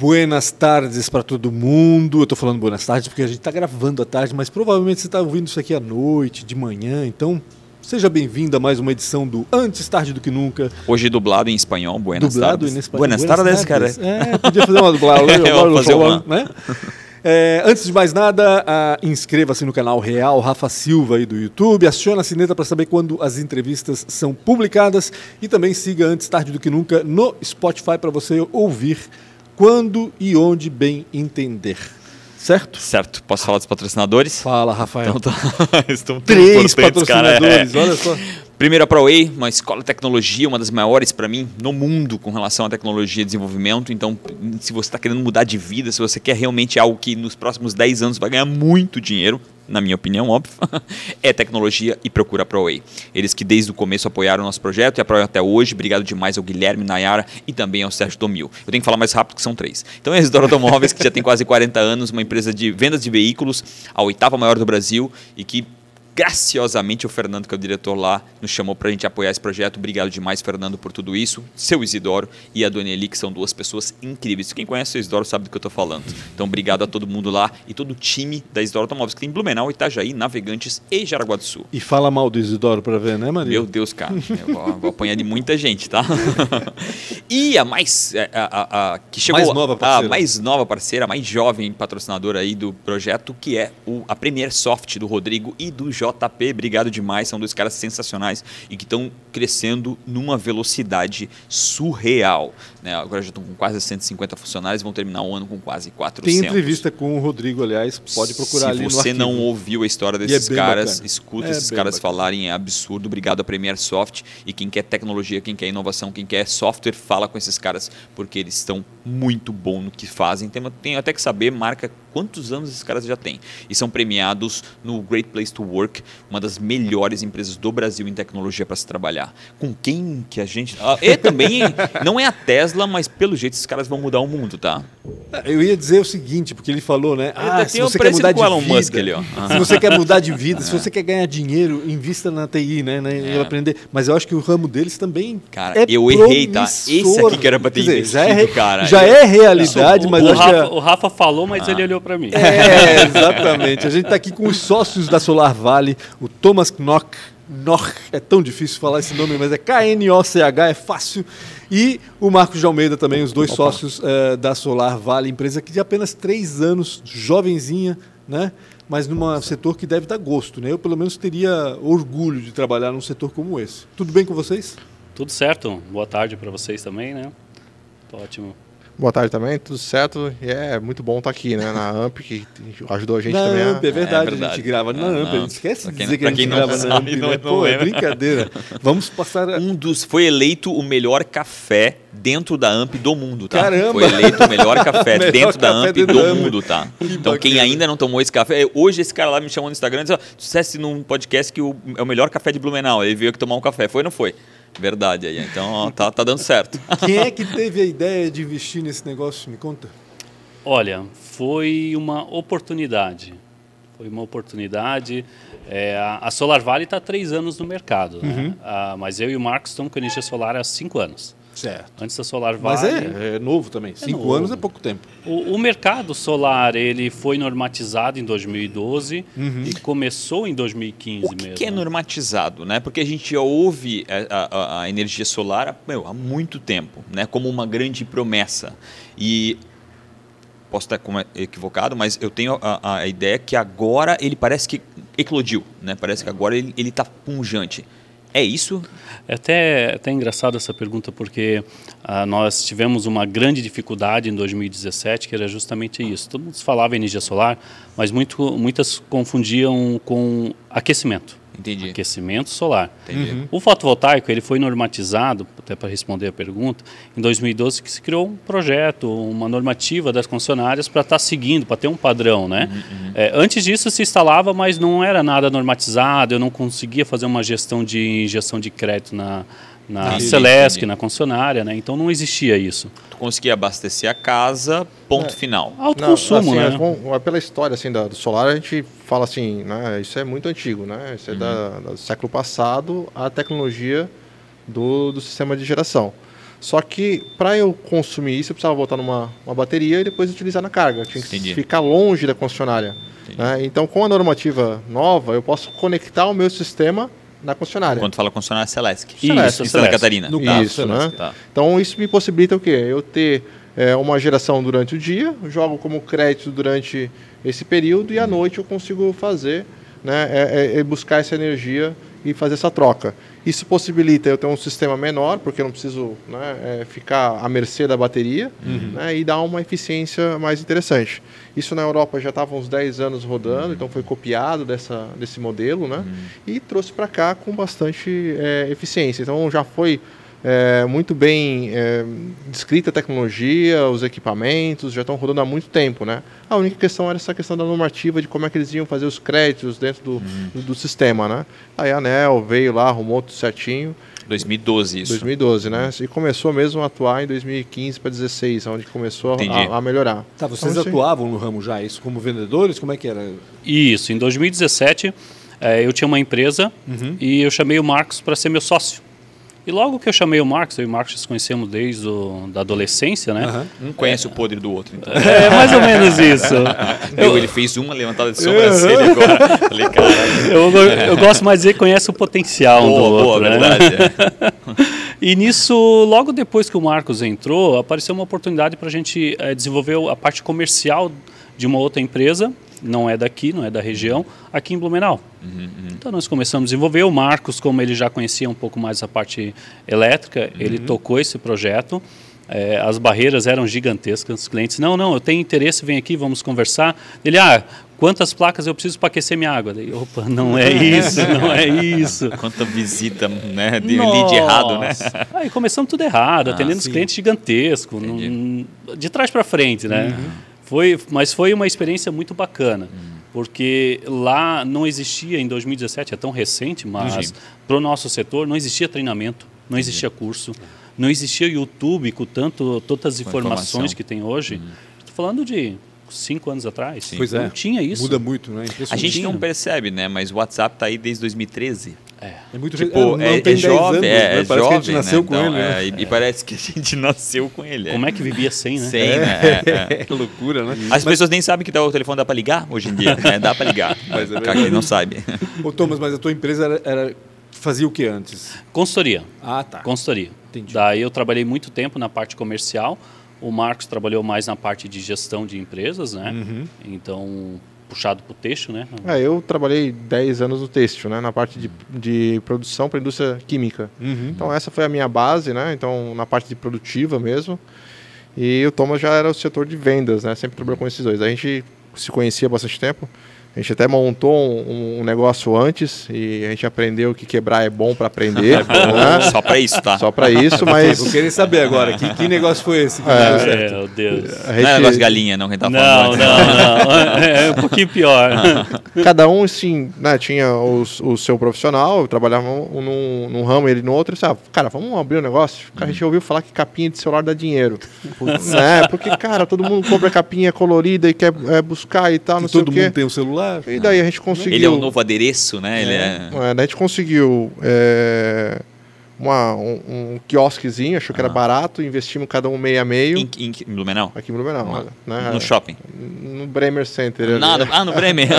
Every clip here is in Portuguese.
Buenas tardes para todo mundo. Eu estou falando buenas tardes porque a gente está gravando à tarde, mas provavelmente você está ouvindo isso aqui à noite, de manhã. Então, seja bem-vindo a mais uma edição do Antes Tarde do que Nunca. Hoje dublado em espanhol, buenas dublado tardes. Em espanhol. Buenas, buenas tardes, tardes, cara. É, podia fazer uma dublagem. Eu fazer uma. Né? É, antes de mais nada, inscreva-se no canal Real Rafa Silva aí do YouTube, acione a sineta para saber quando as entrevistas são publicadas e também siga Antes Tarde do que Nunca no Spotify para você ouvir quando e onde bem entender. Certo? Certo. Posso falar dos patrocinadores? Fala, Rafael. Então, tá. Estão Três patrocinadores, cara. olha só. Primeiro a ProWay, uma escola de tecnologia, uma das maiores para mim no mundo com relação à tecnologia e desenvolvimento. Então, se você está querendo mudar de vida, se você quer realmente algo que nos próximos 10 anos vai ganhar muito dinheiro, na minha opinião, óbvio, é tecnologia e procura ProWay. Eles que desde o começo apoiaram o nosso projeto e apoiam até hoje. Obrigado demais ao Guilherme Nayara e também ao Sérgio Tomil. Eu tenho que falar mais rápido que são três. Então, é a Isidoro Automóveis, que já tem quase 40 anos, uma empresa de vendas de veículos, a oitava maior do Brasil e que graciosamente o Fernando, que é o diretor lá, nos chamou para a gente apoiar esse projeto. Obrigado demais, Fernando, por tudo isso. Seu Isidoro e a Dona Eli, que são duas pessoas incríveis. Quem conhece o Isidoro sabe do que eu estou falando. Então, obrigado a todo mundo lá e todo o time da Isidoro Automóveis, que tem Blumenau, Itajaí, Navegantes e Jaraguá do Sul. E fala mal do Isidoro para ver, né, Maria? Meu Deus, cara. Vou, vou apanhar de muita gente, tá? e a mais. A, a, a, que chegou mais nova parceira. a mais nova parceira, a mais jovem patrocinadora aí do projeto, que é o, a Premier Soft do Rodrigo e do JP. Obrigado demais, são dois caras sensacionais e que estão crescendo numa velocidade surreal. Né? Agora já estão com quase 150 funcionários, vão terminar o ano com quase 400. Tem entrevista com o Rodrigo, aliás, pode procurar Se ali no Se você não ouviu a história desses é caras, bacana. escuta É esses caras bacana. falarem, é absurdo. Obrigado a Premier Soft e quem quer tecnologia, quem quer inovação, quem quer software, fala com esses caras porque eles estão muito bom no que fazem. Tem, tem até que saber marca quantos anos esses caras já têm. E são premiados no Great Place to Work, uma das melhores empresas do Brasil em tecnologia para se trabalhar. Com quem que a gente. Ah, e também não é a Tesla, mas pelo jeito esses caras vão mudar o mundo, tá? Eu ia dizer o seguinte, porque ele falou, né? Ah, se um você quer mudar de Elon vida, Musk ali, ó. se você quer mudar de vida, se você quer ganhar dinheiro, invista na TI, né? né É. aprender. Mas eu acho que o ramo deles também Cara, é eu errei, tá? Esse aqui que era pra ter dizer, já é, investido, cara. Já é realidade, o, mas o eu acho Rafa, que é- o Rafa falou, mas ele olhou para mim. É, exatamente. A gente está aqui com os sócios da Solar Valley, o Thomas Knock. Knoch, é tão difícil falar esse nome, mas é K-N-O-C-H, é fácil. E o Marcos de Almeida também, os dois sócios eh, da Solar Valley, empresa que de apenas três anos, jovenzinha, né? Mas num setor que deve dar gosto, né? Eu pelo menos teria orgulho de trabalhar num setor como esse. Tudo bem com vocês? Tudo certo. Boa tarde para vocês também, né? Tô ótimo. Boa tarde também, tudo certo. E é muito bom estar aqui, né? Na AMP, que ajudou a gente na também. a- AMP, é verdade, É verdade. a gente grava na Ah, AMP, a não. gente esquece Pra de quem- dizer que a gente quem não grava sabe, na AMP, não- né? não Pô, é brincadeira. Vamos passar... Um dos foi eleito o melhor café dentro da AMP do mundo, tá? Caramba! Foi eleito o melhor café Melhor dentro da café AMP dentro do mundo, tá? Que então quem bacana. ainda não tomou esse café, hoje esse cara lá me chamou no Instagram e disse, dissesse num podcast que o, é o melhor café de Blumenau, ele veio aqui tomar um café, foi ou não foi? Verdade aí, então ó, tá, tá dando certo. Quem é que teve a ideia de investir nesse negócio? Me conta. Olha, foi uma oportunidade. Foi uma oportunidade. É, a- a Solar Valley está há três anos no mercado, né? Uhum. Ah, mas eu e o Marcos estamos com energia solar há cinco anos. Certo. Antes da Solar Mas Valley. é, é novo também. Cinco novo. anos é pouco tempo. O, o mercado solar ele foi normatizado em 2012 e começou em 2015 O que, mesmo. que é normatizado, né? Porque a gente já ouve a, a- a energia solar meu, há muito tempo, né? Como uma grande promessa. E posso estar como- equivocado, mas eu tenho a, a ideia que agora ele parece que eclodiu, né? Parece que agora ele está punjante. É isso? É até, até engraçado essa pergunta, porque ah, nós tivemos uma grande dificuldade em 2017, que era justamente isso. Todo mundo falava em energia solar, mas muito, muitas confundiam com aquecimento. Entendi. Aquecimento solar. Entendi. O fotovoltaico ele foi normatizado, até para responder a pergunta, em 2012 que se criou um projeto, uma normativa das concessionárias para estar seguindo, para ter um padrão, né? É, antes disso se instalava, mas não era nada normatizado, eu não conseguia fazer uma gestão de injeção de crédito na, na Entendi, Celesc, entendi. na concessionária, né? Então não existia isso. Tu conseguia abastecer a casa, ponto É. final. Alto Não, consumo, assim, né? é, é pela história assim, da, do solar, a gente fala assim, né, isso é muito antigo, né? Isso é da- do século passado, a tecnologia do, do sistema de geração. Só que para eu consumir isso, eu precisava botar numa uma bateria e depois utilizar na carga. Eu tinha que Entendi. ficar longe da concessionária. Né? Então, com a normativa nova, eu posso conectar o meu sistema na concessionária. Quando fala concessionária Celesc. Isso, Em Santa. Catarina. No Tá. Isso, né? Tá. Então isso me possibilita o quê? Eu ter é, uma geração durante o dia, jogo como crédito durante esse período e à noite eu consigo fazer, né, é, é- é buscar essa energia e fazer essa troca. Isso possibilita eu ter um sistema menor, porque eu não preciso né, é, ficar à mercê da bateria, né, e dar uma eficiência mais interessante. Isso na Europa já estava uns 10 anos rodando, então foi copiado dessa, desse modelo, né, e trouxe para cá com bastante é, eficiência. Então já foi é, muito bem é, descrita a tecnologia, os equipamentos, já estão rodando há muito tempo, né? A única questão era essa questão da normativa de como é que eles iam fazer os créditos dentro do, do, do sistema, né? Aí a ANEL veio lá, arrumou tudo certinho, 2012 isso. 2012, né? E começou mesmo a atuar em 2015 para 2016, onde começou a, a melhorar. Tá, vocês Então, isso aí. atuavam no ramo já, isso como vendedores? Como é que era? Isso, em 2017 eh, eu tinha uma empresa e eu chamei o Marcos para ser meu sócio. E logo que eu chamei o Marcos, eu e o Marcos nos conhecemos desde o, da adolescência, né? Aham. Um conhece o podre do outro. Então. É mais ou menos isso. Eu, ele fez uma levantada de sobrancelha agora. Falei. Eu, eu gosto mais de dizer que conhece o potencial um do Boa, boa, outro, né? verdade. é. E nisso, logo depois que o Marcos entrou, apareceu uma oportunidade para a gente eh, desenvolver a parte comercial de uma outra empresa, não é daqui, não é da região, aqui em Blumenau. Então nós começamos a desenvolver. O Marcos, como ele já conhecia um pouco mais a parte elétrica, ele tocou esse projeto. Eh, as barreiras eram gigantescas. Os clientes, não, não, eu tenho interesse, vem aqui, vamos conversar. Ele, ah, quantas placas eu preciso para aquecer minha água? Daí, opa, não é isso, não é isso. Quanta visita, né? De lead errado, né? Aí começamos tudo errado, atendendo os sim. clientes gigantescos, num- de trás para frente, né? Foi, mas foi uma experiência muito bacana, porque lá não existia, em 2017, é tão recente, mas para o nosso setor não existia treinamento, não existia curso, não existia YouTube com tanto, tantas Com informações informação. que tem hoje. Estou falando de cinco anos atrás. Pois é. Não tinha isso. Muda muito, né? A gente não percebe, né? Mas o WhatsApp tá aí desde 2013. É. É muito Tipo, não, é, tem é 10 jovem, anos, é, né? é Parece jovem, que a gente nasceu né? com Então, ele. é, né? e, e parece que a gente nasceu com ele. Como é que vivia sem, né? Sem, né? É, é. Que loucura, né? As pessoas nem sabem que dá o telefone dá para ligar hoje em dia. né? Dá para ligar. Mas é Mas quem não sabe. Ô, Thomas, mas a tua empresa era, era- fazia o que antes? Consultoria. Ah, tá. Consultoria. Entendi. Daí eu trabalhei muito tempo na parte comercial. O Marcos trabalhou mais na parte de gestão de empresas, né? Uhum. Então, puxado para o texto, né? É, eu trabalhei 10 anos no têxtil, né, na parte de, de produção para a indústria química. Uhum. Então essa foi a minha base, né? Então na parte de produtiva mesmo. E o Thomas já era o setor de vendas, né? Sempre trabalhou com esses dois. A gente se conhecia há bastante tempo. A gente até montou um, um negócio antes e a gente aprendeu que quebrar é bom para aprender, né? Só para isso, tá? Só para isso, mas Vou querer saber agora, que, que negócio foi esse? que É. deu certo? Meu Deus. a Não é negócio de gente, galinha, não, quem tá Não, falando. não, antes. não. É um pouquinho pior. cada um assim, né, tinha os- o, seu profissional, eu trabalhava um num, num ramo, ele no outro, e disse, ah, cara, vamos abrir um negócio? Cara, a gente ouviu falar que capinha de celular dá dinheiro. né? Porque, cara, todo mundo compra capinha colorida e quer é, buscar e tal, não Que sei todo o quê. mundo tem um celular? E daí a gente conseguiu. Ele é o novo adereço, né? Ele é. É, daí a gente conseguiu é, uma, um, um quiosquezinho, achou que era barato, investimos cada um meio a meio. Em, em, em Blumenau? Aqui em Blumenau, né? No shopping. No Bremer Center. Não, no- ah, no Bremer.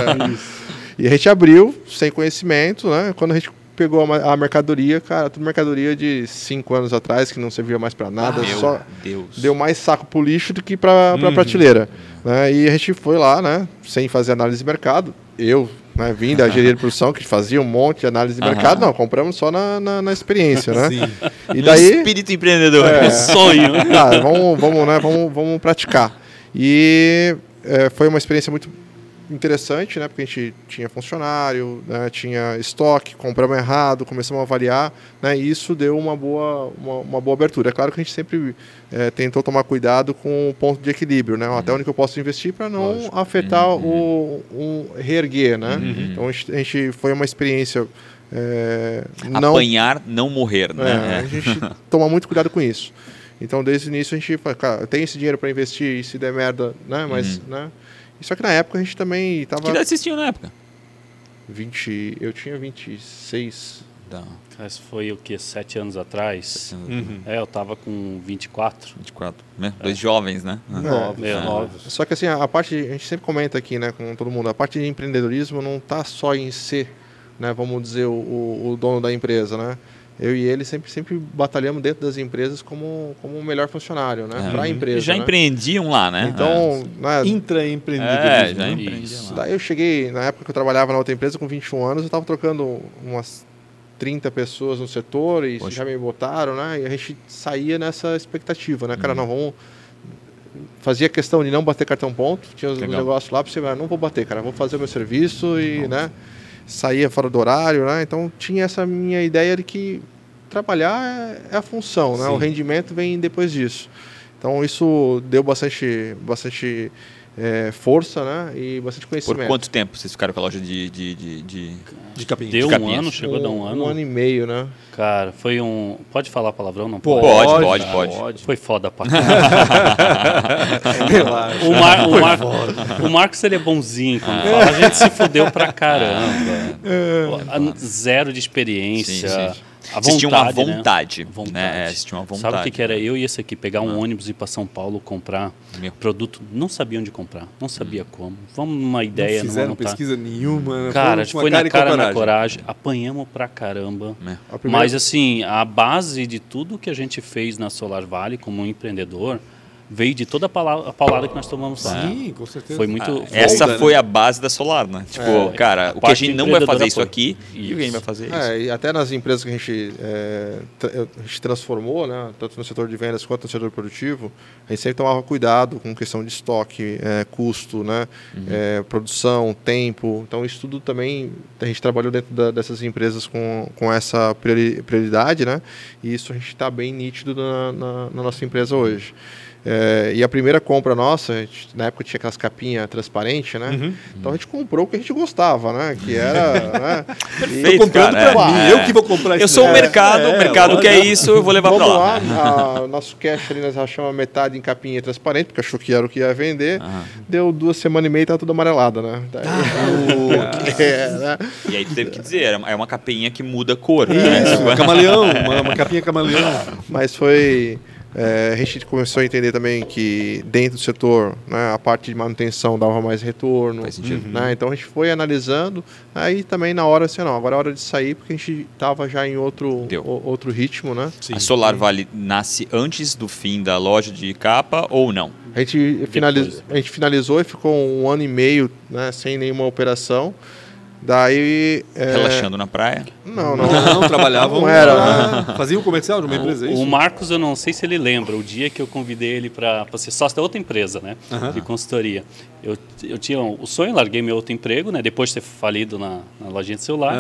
E a gente abriu sem conhecimento, né? Quando a gente pegou a, a mercadoria, cara, tudo mercadoria de cinco anos atrás que não servia mais para nada, Meu só Deus. deu mais saco pro lixo do que para pra prateleira. Né? E a gente foi lá, né? Sem fazer análise de mercado. Eu, né, vim da engenharia de produção, que fazia um monte de análise de Aham. mercado. Não, compramos só na, na, na experiência, né? Sim. E daí. Espírito empreendedor. É. Sonho. Cara, vamos, vamos, né, vamos, vamos praticar. E é, foi uma experiência muito interessante, né? Porque a gente tinha funcionário, né, tinha estoque, compramos errado, começamos a avaliar, né? E isso deu uma boa, uma, uma boa abertura. É claro que a gente sempre é, tentou tomar cuidado com o ponto de equilíbrio, né? Até onde que eu posso investir para não Lógico. afetar o, o reerguer, né? Então a gente, a gente foi uma experiência é, não Apanhar, não morrer, é, né? a gente toma muito cuidado com isso. Então, desde o início, a gente fala, cara, tenho esse dinheiro para investir e se der merda, né? Mas, né? Só que na época a gente também Que tava idade vocês tinham na época? 20, eu tinha 26, Da Cara, Isso foi o que? Sete anos atrás? Uhum. É, eu tava com 24. 24, né? Dois jovens, né? É, É, óbvio. Só que assim, a parte, a gente sempre comenta aqui, né, com todo mundo, a parte de empreendedorismo não está só em ser, né, vamos dizer, o, o dono da empresa, né? Eu e ele sempre, sempre batalhamos dentro das empresas como, como o melhor funcionário, né, É. para a empresa. Já né? empreendiam lá, né? Então, né, Intraempreendedorismo. é, já né? empreendiam Isso. lá. daí eu cheguei, na época que eu trabalhava na outra empresa, com 21 anos, eu estava trocando umas 30 pessoas no setor e Poxa. já me botaram, né? E a gente saía nessa expectativa, né? Uhum. Cara, não, vamos... Fazia questão de não bater cartão ponto, tinha os Legal. negócios lá para você, "Ah, não vou bater, cara, vou fazer o meu serviço e, né? Saía fora do horário, né? Então tinha essa minha ideia de que trabalhar é, a função, né? O rendimento vem depois disso. Então isso deu bastante, bastante eh, força, né? E bastante Por conhecimento. quanto tempo vocês ficaram com a loja de. de, de, de- De. Deu um capinhas. ano, chegou a dar um ano. Um ano e meio, né? Cara, foi um. Pode falar palavrão? Não Pode, Pode, pode, Ah, pode. Foi foda pra o, Mar, o, Mar, o Marcos ele é bonzinho quando fala. A gente se fudeu pra caramba. A- Zero de experiência. Sim, sim. A Vocês tinham uma vontade, né? vontade. Vontade. Né? É, tinham uma vontade. Sabe o que, que era eu e esse aqui? Pegar um ônibus e ir para São Paulo comprar Meu. produto. Não sabia onde comprar, não sabia como. Vamos numa ideia, não fizeram vontade. pesquisa nenhuma. né? Cara, foi na cara na coragem. Apanhamos pra caramba. É. Primeira- Mas assim, a base de tudo que a gente fez na Solar Valley como um empreendedor veio de toda a paulada que nós tomamos lá. Sim, com certeza. Foi muito. Ah, Essa Folga, foi né? a base da Solar, né? Tipo, É, cara, o que a gente não vai fazer isso foi. aqui e Isso. alguém vai fazer isso. É, e até nas empresas que a gente, é, tra- a gente transformou, né, tanto no setor de vendas quanto no setor produtivo, a gente sempre tomava cuidado com questão de estoque, é, custo, né, é, produção, tempo. Então, isso tudo também a gente trabalhou dentro da- dessas empresas com, com essa priori- prioridade, né, e isso a gente está bem nítido na, na- na nossa empresa hoje. É, e a primeira compra nossa, a gente- na época tinha aquelas capinhas transparentes, né? Então a gente comprou o que a gente gostava, né? Que era. né? Perfeito, Tô comprando cara, pra é. mim, eu que vou comprar Eu sou o mercado, É, o mercado quer isso, eu vou levar Vamos pra lá, lá. a- nosso cash ali nós achamos metade em capinha transparente, porque achou que era o que ia vender. Ah. Deu duas semanas e meia e tava tudo amarelado, né? Daí, é, né? E aí tu teve que dizer, é uma capinha que muda a cor. né? Isso, Tipo, camaleão, uma, uma capinha camaleão. Mas foi. É, a gente começou a entender também que dentro do setor né, a parte de manutenção dava mais retorno. Faz sentido. né? Então a gente foi analisando. Aí também na hora assim, não, agora é hora de sair porque a gente estava já em outro, o- outro ritmo, né? Sim. A Solar Valley nasce antes do fim da loja de capa ou não? A gente, finaliz... a gente finalizou e ficou um ano e meio né, sem nenhuma operação. Daí. é, Relaxando na praia? Não, não. Não, trabalhavam. Não era, lá, Faziam um comercial de uma empresa, é O, isso? o Marcos, eu não sei se ele lembra, o dia que eu convidei ele para ser sócio da outra empresa, né? De consultoria. Eu, eu tinha o sonho, larguei meu outro emprego, né? Depois de ter falido na, na lojinha de celular.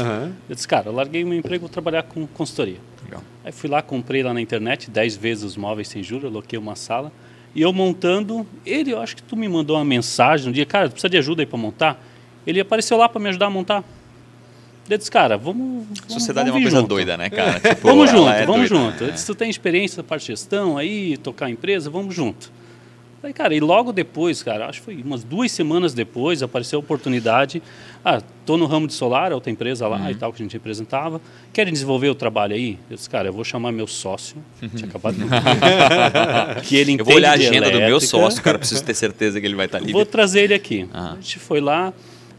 Eu disse, cara, eu larguei meu emprego, vou trabalhar com consultoria. Legal. Aí fui lá, comprei lá na internet 10 vezes os móveis sem juros, aloquei uma sala. E eu montando, ele, eu acho que tu me mandou uma mensagem um dia, cara, precisa de ajuda aí para montar? Ele apareceu lá para me ajudar a montar. Eu disse, cara, vamos. vamos Sociedade é vamos uma vir coisa junto. doida, né, cara? Tipo, Vamos junto, é vamos doida, junto. né? Eu disse, tu tem experiência na parte de gestão aí, tocar a empresa, vamos junto. Aí, cara, e logo depois, cara, acho que foi umas duas semanas depois, apareceu a oportunidade. Ah, tô no ramo de solar, outra empresa lá Uhum. e tal, que a gente representava. Querem desenvolver o trabalho aí? Eu disse, cara, eu vou chamar meu sócio, tinha acabado de... que ele Eu vou olhar a agenda do meu sócio, cara, preciso ter certeza que ele vai estar livre. Vou trazer ele aqui. Ah. A gente foi lá,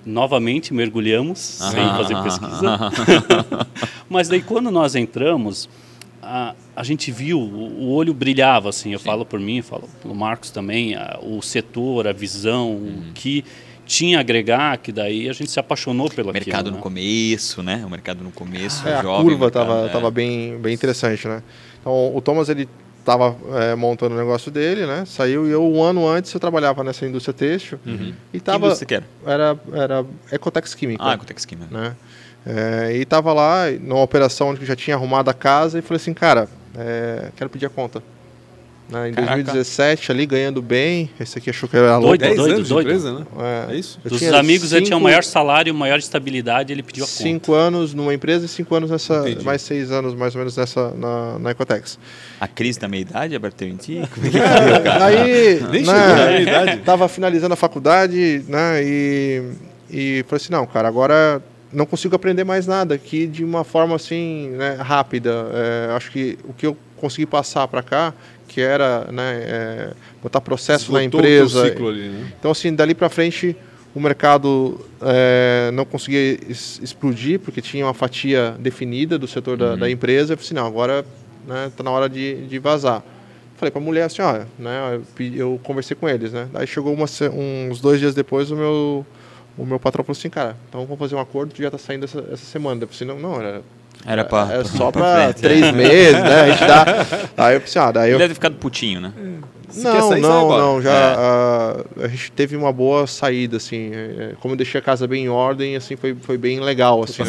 novamente mergulhamos, sem Aham, fazer pesquisa. Mas daí quando nós entramos, a, a gente viu, o, o olho brilhava, assim, eu falo por mim, falo pelo Marcos também, a- o setor, a visão, Uhum. o que tinha a agregar, que daí a gente se apaixonou pelo O mercado aquilo, no né? começo, né? O mercado no começo, É, a jovem. curva mercado, estava é. tava bem, bem interessante, né? Então, o Thomas, ele estava montando o negócio dele, né? Saiu e eu, um ano antes, eu trabalhava nessa indústria têxtil. E Que tava, indústria que era? era, era Ecotex Química, Ah, Ecotex Química. né? É, e tava lá, numa operação onde eu já tinha arrumado a casa, e falei assim, cara, é, quero pedir a conta. Né? Em Caraca. 2017, ali, ganhando bem, esse aqui achou que era louco. Doido, 10 doido, anos doido. de empresa, né? É, É isso? Dos amigos ele tinha o cinco- maior salário, maior estabilidade, ele pediu a conta. Cinco anos numa empresa e cinco anos nessa. Entendi. Mais seis anos, mais ou menos, nessa, na, na Ecotex. A crise da meia-idade abateu em ti? Aí, Nem né. Tava finalizando a faculdade, né? E, e falei assim, não, cara, agora não consigo aprender mais nada aqui de uma forma assim né, rápida. É, acho que o que eu consegui passar para cá, que era né, é, botar processo na Esgotou o empresa. ali, né? Então, assim, dali para frente, o mercado é, não conseguia es- explodir, porque tinha uma fatia definida do setor da, da empresa. Eu falei assim, não, agora está na hora de, de vazar. Falei para a mulher assim, olha, né, eu, eu conversei com eles, né? Daí chegou uma uns dois dias depois, o meu, o meu patrão falou assim, cara, então vamos fazer um acordo, tu já está saindo essa, essa semana. Eu falei assim, não, não, era, Era pra. era só pra três meses, né? A gente dá... Aí eu pensei, ah, daí Ele eu deve ter ficado putinho, né? Se não, sair, sai não, agora. não. Já É. a, a gente teve uma boa saída, assim. é, Como eu deixei a casa bem em ordem, assim, foi, foi bem legal, assim, né?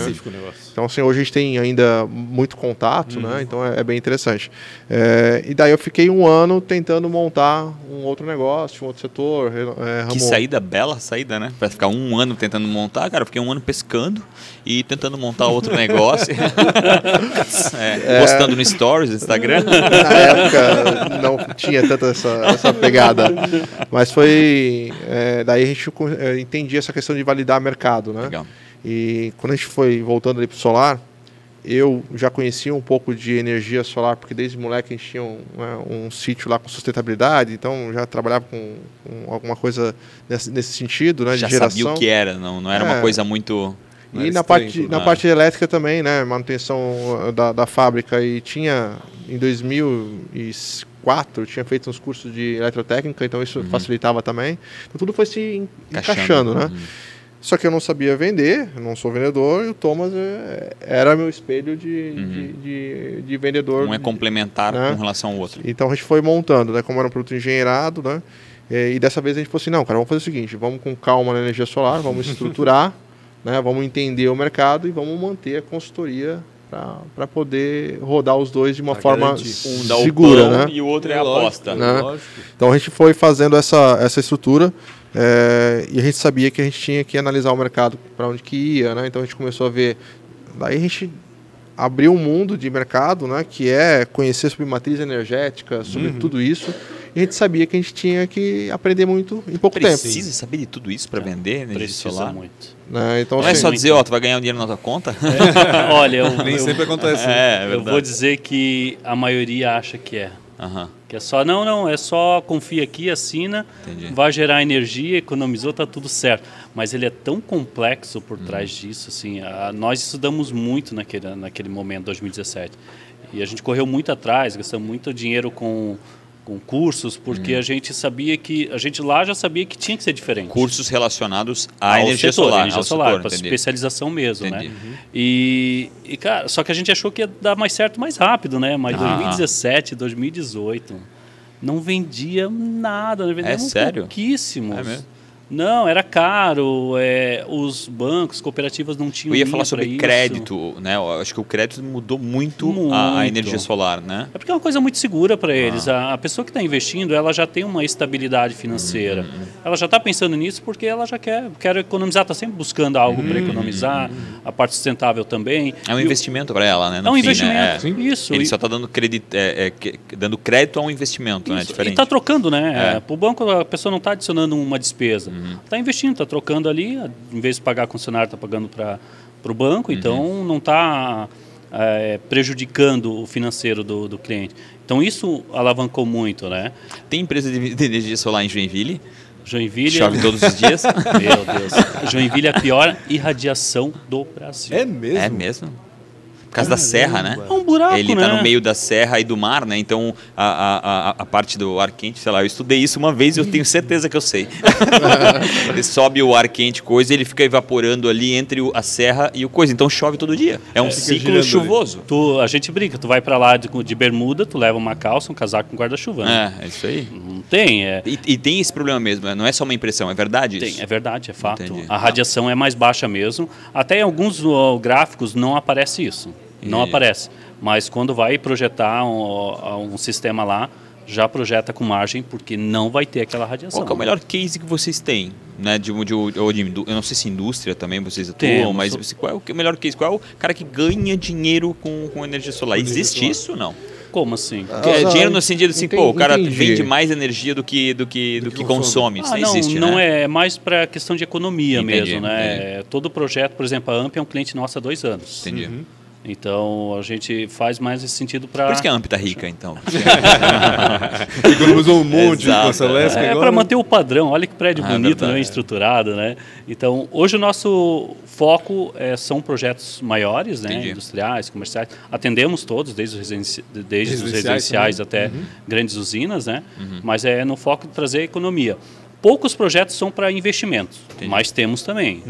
Então, assim, hoje a gente tem ainda muito contato, Uhum. né? Então é, é bem interessante. É, e daí eu fiquei um ano tentando montar um outro negócio, um outro setor. É, Que saída bela saída, né? Pra ficar um ano tentando montar, cara, eu fiquei um ano pescando e tentando montar outro negócio. É, Postando no Stories Instagram. Na época não tinha tanta essa, essa pegada. Mas foi. é, daí a gente é, entendia essa questão de validar mercado, né? Legal. E quando a gente foi voltando ali para o solar, eu já conhecia um pouco de energia solar, porque desde moleque a gente tinha um, né, um sítio lá com sustentabilidade, então já trabalhava com, com alguma coisa nesse, nesse sentido, né, Já de geração. sabia o que era, não, não era uma É. coisa muito. E era na parte, na Ah. parte elétrica também, né? Manutenção uh, da, da fábrica. E tinha, em 2004, tinha feito uns cursos de eletrotécnica, então isso facilitava também. Então tudo foi se en- encaixando, né? Uhum. Só que eu não sabia vender, não sou vendedor, e o Thomas eh, era meu espelho de, de, de, de vendedor. Um é complementar né? com relação ao outro. Então a gente foi montando, né? Como era um produto engenheirado, né? E, e dessa vez a gente falou assim, não, cara, vamos fazer o seguinte, vamos com calma na energia solar, vamos estruturar, né? Vamos entender o mercado e vamos manter a consultoria para poder rodar os dois de uma Pra forma. Um dá o segura, pão né? e o outro é, a aposta. né? lógico. Então a gente foi fazendo essa, essa estrutura é, e a gente sabia que a gente tinha que analisar o mercado para onde que ia, né? Então a gente começou a ver, daí a gente abriu um mundo de mercado, né? Que é conhecer sobre matriz energética, sobre Uhum. tudo isso. E a gente sabia que a gente tinha que aprender muito em pouco tempo. Precisa saber de tudo isso para vender energia Precisa solar? muito. Né? Então, Não é assim, só dizer, ó, tu vai ganhar um dinheiro na tua conta? Olha, eu, Nem eu- sempre acontece. né? É, é eu vou dizer que a maioria acha que é. Aham. Que é só, não, não, é só confia aqui, assina, Entendi. vai gerar energia, economizou, tá tudo certo. Mas ele é tão complexo por Uhum. trás disso, assim, a- nós estudamos muito naquele, naquele momento, 2017. E a gente correu muito atrás, gastamos muito dinheiro com, com cursos, Uhum. porque a gente sabia que, a gente lá já sabia que tinha que ser diferente. Cursos relacionados à Ao energia setor, solar. energia ao solar, setor, para entendi. especialização mesmo, Entendi. né? E, e, cara, só que a gente achou que ia dar mais certo mais rápido, né? Mas Ah. 2017, 2018, não vendia nada, nós vendíamos sério? pouquíssimos. É mesmo? Não, era caro, é, os bancos, cooperativas não tinham Eu ia falar sobre crédito, né? Eu acho que o crédito mudou muito, A, a Muito. energia solar, né? É porque é uma coisa muito segura para eles. Ah. A, a pessoa que está investindo, ela já tem uma estabilidade financeira. Uhum, Ela já está pensando nisso porque ela já quer, quer economizar, está sempre buscando algo para economizar. A parte sustentável também. Uhum, É um E o- investimento para ela, né? no É um fim, investimento. Né? É. Isso. Ele E- só está dando crédito, é, é, dando crédito a um investimento, né? Isso, Diferente. E está trocando, né? É. Para o banco, a pessoa não está adicionando uma despesa. Uhum. Está investindo, está trocando ali. Em vez de pagar a concessionária, está pagando para o Uhum. banco. Então, não está prejudicando o financeiro do, do cliente. Então, isso alavancou muito, né? Tem empresa de, de energia solar em Joinville? Joinville... Chove todos os dias? Meu Deus. Joinville é a pior irradiação do Brasil. É mesmo? É mesmo? Por causa da serra, né? É um buraco, Ele né? está no meio da serra e do mar, né? Então a, a, a, a parte do ar quente, sei lá, eu estudei isso uma vez e eu tenho certeza que eu sei. ele sobe o ar quente, coisa, e ele fica evaporando ali entre o- a serra e o coisa. Então chove todo dia. É um Fica ciclo ali. chuvoso. Tu, a gente brinca, tu vai pra lá de, de bermuda, tu leva uma calça, um casaco com guarda-chuva. né? É, é isso aí. Não tem, é. E, e tem esse problema mesmo, né? não é só uma impressão, é verdade Tem, isso? é verdade, é fato. Entendi. A radiação é mais baixa mesmo. Até em alguns gráficos não aparece isso. Não E- aparece. Mas quando vai projetar um, um sistema lá, já projeta com margem, porque não vai ter aquela radiação. Qual que é o melhor case que vocês têm? Né, de, de, de indu- eu não sei se indústria também vocês atuam, Temos. mas qual é o melhor case? Qual é o cara que ganha dinheiro com, com energia solar? Com energia Existe solar. isso ou não? Como assim? Que é Ah, dinheiro no sentido assim, entendi, pô, o cara entendi. vende mais energia do que, do que, do que que consome. consome. Isso Ah, não, não, existe, não né? é, é mais para questão de economia Entendi, mesmo, né? Todo projeto, por exemplo, a AMP é um cliente nosso há dois anos. Entendi. Então a gente faz mais esse sentido para. Por isso que a AMP tá rica, então. Economizou um monte Exato, Lesca É agora. para manter o padrão. Olha que prédio Ah, bonito, verdade. né? estruturado, né? Então, hoje o nosso foco é, são projetos maiores, né? Entendi. industriais, comerciais. Atendemos todos, desde os, residenci- desde os Residenciais residenciais até grandes usinas, né? Mas é no foco de trazer economia. Poucos projetos são para investimentos, mas temos também.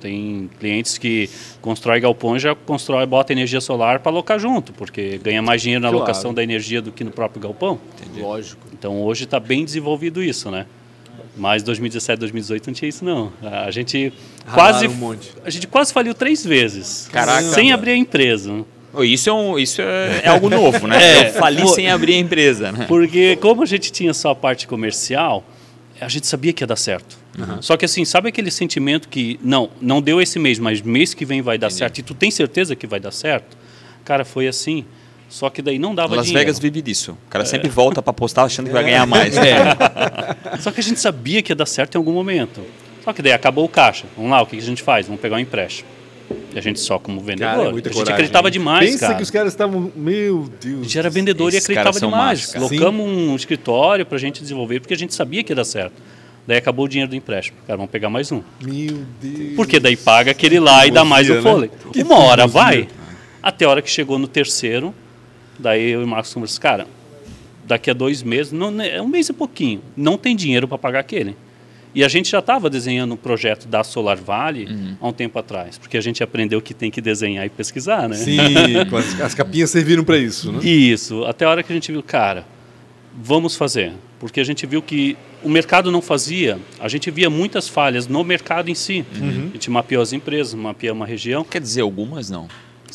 Tem clientes que constroem galpões, já constrói, bota energia solar para alocar junto, porque ganha mais dinheiro na Claro. alocação da energia do que no próprio galpão. Lógico. Então hoje está bem desenvolvido isso, né? Mas 2017, 2018 não tinha isso não. A gente quase um monte. a gente quase faliu três vezes, Caraca. sem abrir a empresa, Ô, Isso, é, um, isso é, é algo novo, né? É. Eu fali Pô. sem abrir a empresa, né? porque como a gente tinha só a parte comercial, a gente sabia que ia dar certo. Só que assim, sabe aquele sentimento que não, não deu esse mês, mas mês que vem vai dar certo e tu tem certeza que vai dar certo? Cara, foi assim. Só que daí não dava Las dinheiro. Vegas vive disso. O cara sempre volta pra postar achando que vai ganhar mais. Só que a gente sabia que ia dar certo em algum momento. Só que daí acabou o caixa. Vamos lá, o que que a gente faz? Vamos pegar um empréstimo. E a gente só como vendedor. Cara, é a gente coragem, acreditava hein? demais, Pensa cara. que os caras estavam. Meu Deus. A gente era vendedor e acreditava demais. machos, cara. Colocamos um escritório pra gente desenvolver, porque a gente sabia que ia dar certo. Daí acabou o dinheiro do empréstimo. Cara, vamos pegar mais um. Meu Deus. Porque daí paga aquele lá e dá mais teimosia, o né? fôlego. Que Uma hora vai. Até a hora que chegou no terceiro, daí eu e o Marcos conversamos, cara, daqui a dois meses, não, né, é um mês e pouquinho, não tem dinheiro para pagar aquele. E a gente já estava desenhando um projeto da Solar Valley Uhum. há um tempo atrás, porque a gente aprendeu que tem que desenhar e pesquisar, né? Sim, as, as capinhas serviram para isso, né? Isso, até a hora que a gente viu, cara, vamos fazer. Porque a gente viu que o mercado não fazia, a gente via muitas falhas no mercado em si. Uhum. A gente mapeou as empresas, mapeou uma região. Quer dizer, algumas não.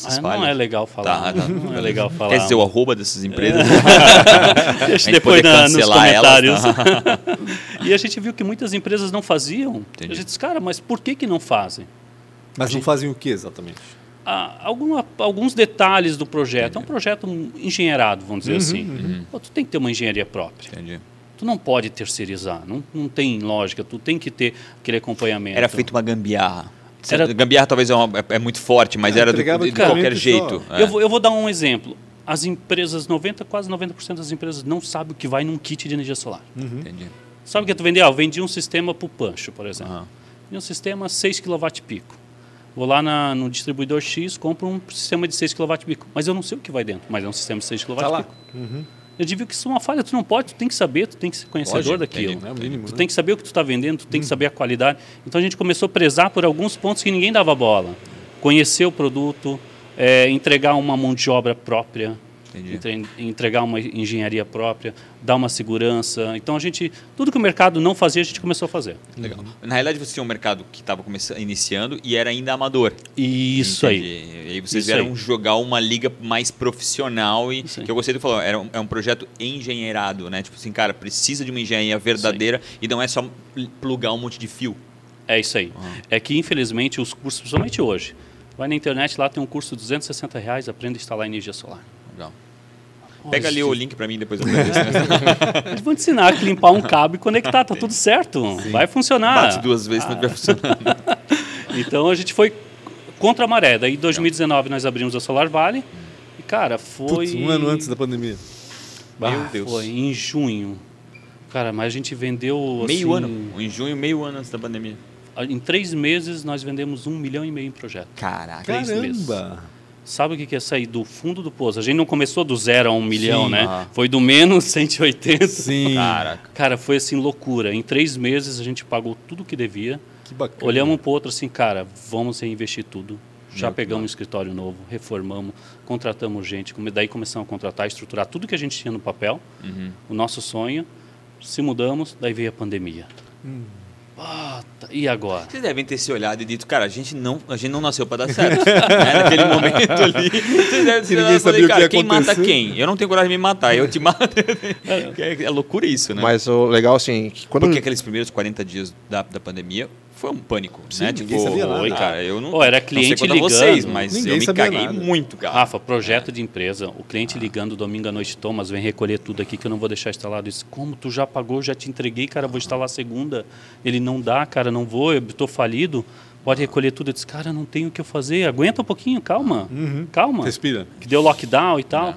Essas Ah, não é legal falar. Tá, tá. Não é legal falar. Quer dizer, o arroba dessas empresas? Deixa gente depois na, nos cancelar comentários. elas, tá? e a gente viu que muitas empresas não faziam. Entendi. A gente disse, cara, mas por que, que não fazem? Mas não fazem o que exatamente? Ah, alguma, alguns detalhes do projeto. É um projeto engenheirado, vamos Uhum, dizer assim. Pô, tu tem que ter uma engenharia própria. Entendi. Tu não pode terceirizar, não, não tem lógica, tu tem que ter aquele acompanhamento. Era feito uma gambiarra. Era- Gambiarra talvez é, uma- é- é muito forte, mas era do, de equipamento qualquer jeito. é. Eu, vou, eu vou dar um exemplo. As empresas, 90, quase 90% das empresas não sabem o que vai num kit de energia solar. Entendi. Sabe o que tu vendia? Ah, eu vendi um sistema para o Pancho, por exemplo. Aham. Vendi um sistema 6 kW pico. Vou lá na- no distribuidor X, compro um sistema de 6 kW pico. Mas eu não sei o que vai dentro, mas é um sistema de 6 kW Tá lá. pico. Eu digo que isso é uma falha, tu não pode, tu tem que saber, tu tem que ser conhecedor Lógico, daquilo. entendi. É o mínimo, Tu né? tem que saber o que tu está vendendo, tu tem que saber a qualidade. Então a gente começou a prezar por alguns pontos que ninguém dava bola. Conhecer o produto, é, entregar uma mão de obra própria, Entendi. entre- entregar uma engenharia própria, dar uma segurança. Então a gente, tudo que o mercado não fazia, a gente começou a fazer. Legal. Na realidade, você tinha um mercado que estava iniciando e era ainda amador. Isso aí. Entendi. E aí vocês Isso vieram aí. jogar uma liga mais profissional e aí. que eu gostei de falar, era um, é um projeto engenheirado, né? Tipo assim, cara, precisa de uma engenharia verdadeira e não é só plugar um monte de fio. É isso aí. É que infelizmente os cursos, principalmente hoje, vai na internet lá tem um curso de 260 reais, aprenda a instalar energia solar. Legal. Pega ali o link para mim depois eu né? Eles vão te ensinar a limpar um cabo e conectar, tá tudo certo. Vai funcionar. Bate duas vezes se não estiver funcionando. Então a gente foi contra a maré. Daí em 2019 nós abrimos a Solar Valley. E cara, foi. Putz, um ano antes da pandemia. Ah, Meu Deus. Foi em junho. Cara, mas a gente vendeu. meio assim, ano. Em junho, meio ano antes da pandemia. Em três meses nós vendemos um milhão e meio em projeto. Caraca. Três meses. Sabe o que que é sair do fundo do poço? A gente não começou do zero a um milhão, né? aham. Foi do menos 180. Sim. Caraca. Cara, foi assim loucura. Em três meses a gente pagou tudo que devia. Que bacana. Olhamos um para o outro assim, cara, vamos reinvestir tudo. Já Meu, pegamos não. um escritório novo, reformamos, contratamos gente, daí começamos a contratar, estruturar tudo que a gente tinha no papel, Uhum. o nosso sonho, se mudamos, daí veio a pandemia. Hum. E agora? Vocês devem ter se olhado e dito, cara, a gente não, a gente não nasceu para dar certo. né? Naquele momento ali. Vocês devem ter olhado e falei, sabia o que cara, quem mata acontecer." quem? Eu não tenho coragem de me matar, eu te mato. é, é loucura isso, né? Mas o legal, assim, que quando... Porque aqueles primeiros 40 dias da, da pandemia foi um pânico, Sim, né? ninguém Tipo, sabia nada. oi, cara, eu não, Pô, era não cliente a ligando. vocês, mas Ninguém eu me caguei nada. muito, cara. Rafa, projeto de empresa, o cliente ligando domingo à noite, Thomas, vem recolher tudo aqui que eu não vou deixar instalado. Isso, como tu já pagou, já te entreguei, cara, vou instalar segunda. Ele não dá, cara, não vou, eu estou falido. Pode recolher tudo. Eu disse, cara, não tenho o que eu fazer. Aguenta um pouquinho, calma. Calma. Respira. Que deu lockdown e tal. É.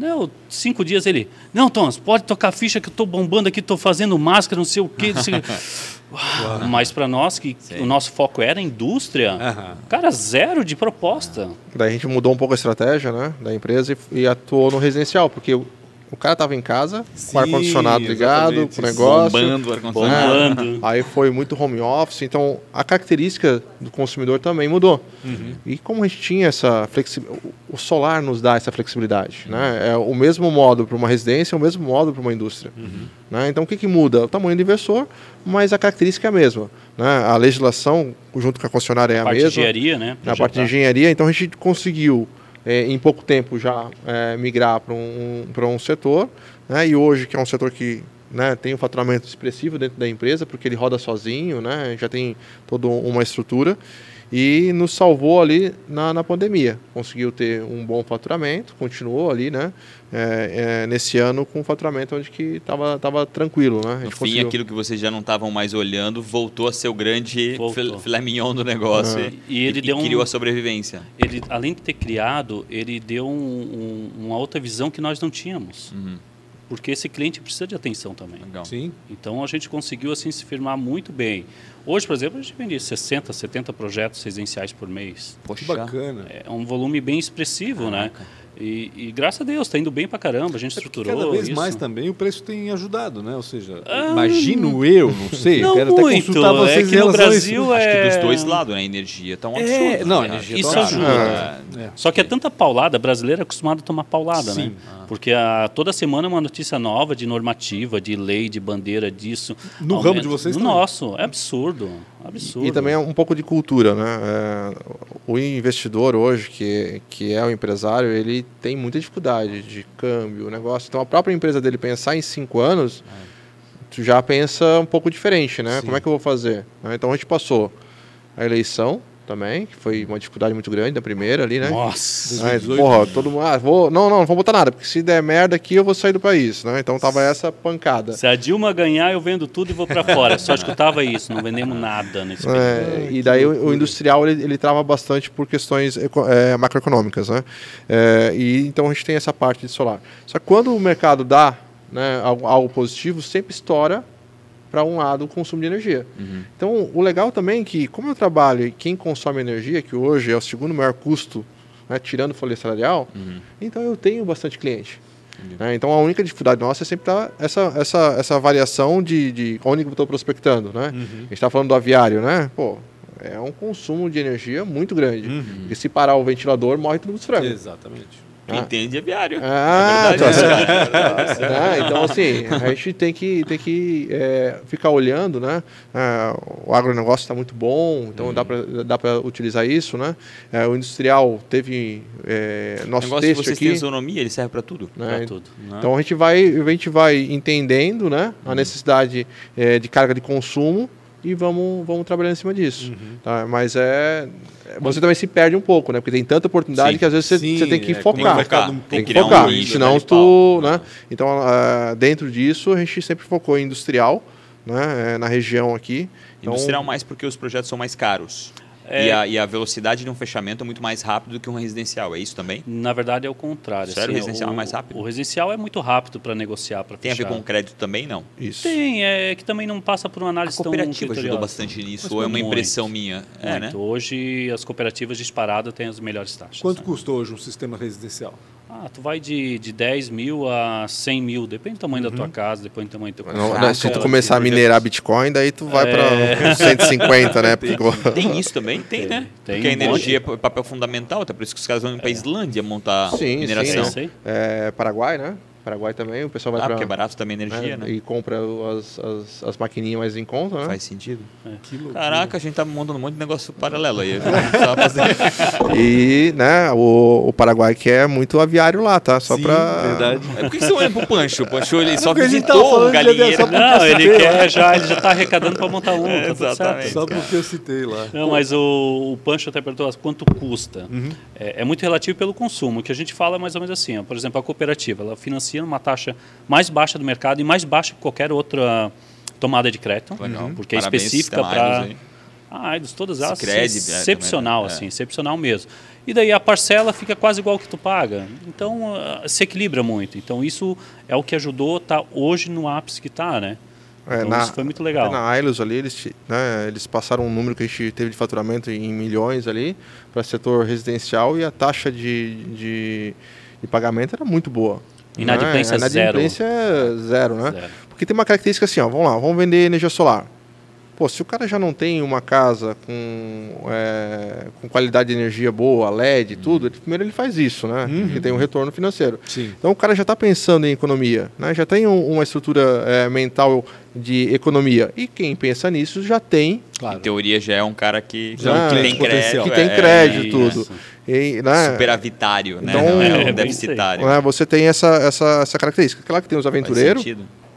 Não, cinco dias ele. Não, Thomas, pode tocar ficha que eu estou bombando aqui, estou fazendo máscara, não sei o quê. sei o quê." Uau, Mas para nós, que o nosso foco era indústria, Aham. cara, zero de proposta. Daí a gente mudou um pouco a estratégia né, da empresa e, e atuou no residencial, porque o, cara estava em casa, Sim, com o ar-condicionado ligado, com o negócio. Bombando o ar-condicionado. Bombando. Aí foi muito home office, então a característica do consumidor também mudou. Uhum. E como a gente tinha essa flexibilidade, o solar nos dá essa flexibilidade. Né? É o mesmo modo para uma residência, é o mesmo modo para uma indústria. Uhum. Né? Então o que, que muda? O tamanho do inversor, mas a característica é a mesma. Né? A legislação, junto com a concessionária, é a parte de mesma. engenharia, né? Na parte de engenharia, então a gente conseguiu, eh, em pouco tempo, já eh, migrar para um, um setor, né, e hoje, que é um setor que né, tem um faturamento expressivo dentro da empresa, porque ele roda sozinho, né, já tem toda uma estrutura, e nos salvou ali na, na pandemia. Conseguiu ter um bom faturamento, continuou ali, né, eh, eh, nesse ano com um faturamento onde que estava tava tranquilo, né. A No fim, conseguiu- aquilo que vocês já não estavam mais olhando voltou a ser o grande Voltou. fil- filé mignon do negócio É. e, E ele deu um- criou a sobrevivência. Ele, além de ter criado, ele deu um- um- uma outra visão que nós não tínhamos. Uhum. Porque esse cliente precisa de atenção também. Legal. Sim. Então a gente conseguiu assim se firmar muito bem. Hoje, por exemplo, a gente vende 60, 70 projetos residenciais por mês. Que Poxa, bacana. É um volume bem expressivo, né? E, e graças a Deus, está indo bem pra caramba. A gente É estruturou cada vez isso. mais também o preço tem ajudado, né? Ou seja, Ah, imagino eu, não sei, não quero muito, até consultar é vocês que em no Brasil isso. é- Acho que dos dois lados, né? A energia tá um É, absurdo. não, a né? energia Isso tá- ajuda. É. Só que é tanta paulada, brasileiro é acostumado a tomar paulada, Sim. né? Porque a, toda semana é uma notícia nova de normativa, de lei, de bandeira disso. No ramo de vocês No também? nosso, é absurdo. Absurdo. E também é um pouco de cultura, né? É, o investidor hoje, que, que é o empresário, ele tem muita dificuldade de câmbio, negócio. Então a própria empresa dele pensar em cinco anos, tu já pensa um pouco diferente, né? Sim. Como é que eu vou fazer? Né? Então a gente passou a eleição também, que foi uma dificuldade muito grande da primeira ali, né? Nossa. 2018. porra, todo mundo. Ah, vou, não, não, não vou botar nada, porque se der merda aqui eu vou sair do país, né? Então tava essa pancada. Se a Dilma ganhar, eu vendo tudo e vou pra fora. Só escutava isso, não vendemos nada nesse. É, e daí o, o industrial ele, ele trava bastante por questões é, macroeconômicas, né? É, e então a gente tem essa parte de solar. Só que quando o mercado dá né, algo, algo positivo, sempre estoura para um lado o consumo de energia. Então o legal também é que como eu trabalho e quem consome energia, que hoje é o segundo maior custo, né, tirando folha salarial, então eu tenho bastante cliente. né? Então a única dificuldade nossa é sempre tá essa, essa, essa variação de, de onde eu estou prospectando. Né? A gente está falando do aviário, né? Pô, é um consumo de energia muito grande. E se parar o ventilador, morre todo mundo frango. Exatamente. Quem entende de aviário. Ah, é verdade, tá isso, cara. né? Então, assim, a gente tem que, tem que é, ficar olhando, né? É, o agronegócio está muito bom, então dá para dá para utilizar isso, né? É, o industrial teve é, O nosso negócio de texto vocês aqui. terem isonomia, ele serve para tudo. né? Pra tudo. né? Então a gente vai, a gente vai entendendo, né, a necessidade é, de carga de consumo e vamos, vamos trabalhando em cima disso. tá? Mas é, você também se perde um pouco, né? Porque tem tanta oportunidade Sim. que às vezes você, Sim, você tem que é, focar. o mercado um Tem Tem que que criar um focar, senão né, tu, né? Então, ah, dentro disso, a gente sempre focou em industrial, né? eh, Na região aqui. Então, Industrial mais porque os projetos são mais caros. É. E, a, e a velocidade de um fechamento é muito mais rápido do que um residencial. É isso também? Na verdade é o contrário. Sério? O assim, residencial é mais rápido? O residencial é muito rápido para negociar, para Tem a fechar. ver com crédito também? Não. Isso. Tem, é que também não passa por uma A análise tão cooperativa ajudou criteriosa. bastante nisso, Mas ou é uma muito, impressão minha? É, né? Muito. Hoje as cooperativas disparadas têm as melhores taxas. Quanto né? custou hoje um sistema residencial? Ah, tu vai de, de 10 mil a 100 mil, depende do tamanho da tua casa, depende do tamanho do teu Não, contrato. se tu começar a minerar Bitcoin, daí tu vai É. para 150, né? Porque Tem isso também? Tem, né? Tem Porque a energia é papel fundamental, até por isso que os caras vão para a Islândia montar Sim, mineração. É isso aí. é, Paraguai, né? Paraguai também, o pessoal vai Ah, para porque é barato também a energia, né? e compra as, as, as maquininhas mais em conta, né? Faz sentido. Que loucura. Caraca, a gente tá montando um monte de negócio paralelo aí. E, né, o, o Paraguai quer muito aviário lá, tá? Só Sim, pra... verdade. É, Por que você olha pro Pancho? O Pancho ele só porque visitou aviação, galinheiro. Não, ele quer lá. já, ele já está arrecadando para montar um. tá tudo exatamente. Só porque eu citei lá. Não, mas o, o Pancho até perguntou quanto custa. Uhum. É, é muito relativo pelo consumo. O que a gente fala é mais ou menos assim. ó. Por exemplo, a cooperativa, ela financia numa taxa mais baixa do mercado e mais baixa que qualquer outra tomada de crédito. Legal. Porque é Parabéns, específica sistema para... Ailos aí. Ah, Aidos, todas elas, Sicredi, é, excepcional, também, é. assim, excepcional mesmo. E daí a parcela fica quase igual que tu paga. Então, ah, se equilibra muito. Então, isso é o que ajudou a estar hoje no ápice que está, né? É, Então, na- isso foi muito legal. Na Ailos ali, eles, né, eles passaram um número que a gente teve de faturamento em milhões ali para setor residencial e a taxa de, de, de pagamento era muito boa. Inadimplência né? Inadimplência é zero, né? Zero. Porque tem uma característica assim, ó, vamos lá, vamos vender energia solar. Pô, se o cara já não tem uma casa com, é, com qualidade de energia boa, LED e tudo, ele- primeiro ele faz isso, né? Porque tem um retorno financeiro. Sim. Então o cara já está pensando em economia, né? já tem um- uma estrutura é, mental de economia. E quem pensa nisso já tem, Claro. Em teoria já é um cara que Já é que tem crédito. que tem é, crédito e isso. E, né? Superavitário, né? Então- Não É, é, um deficitário. né, você tem essa, essa, essa característica. Claro que tem os aventureiros,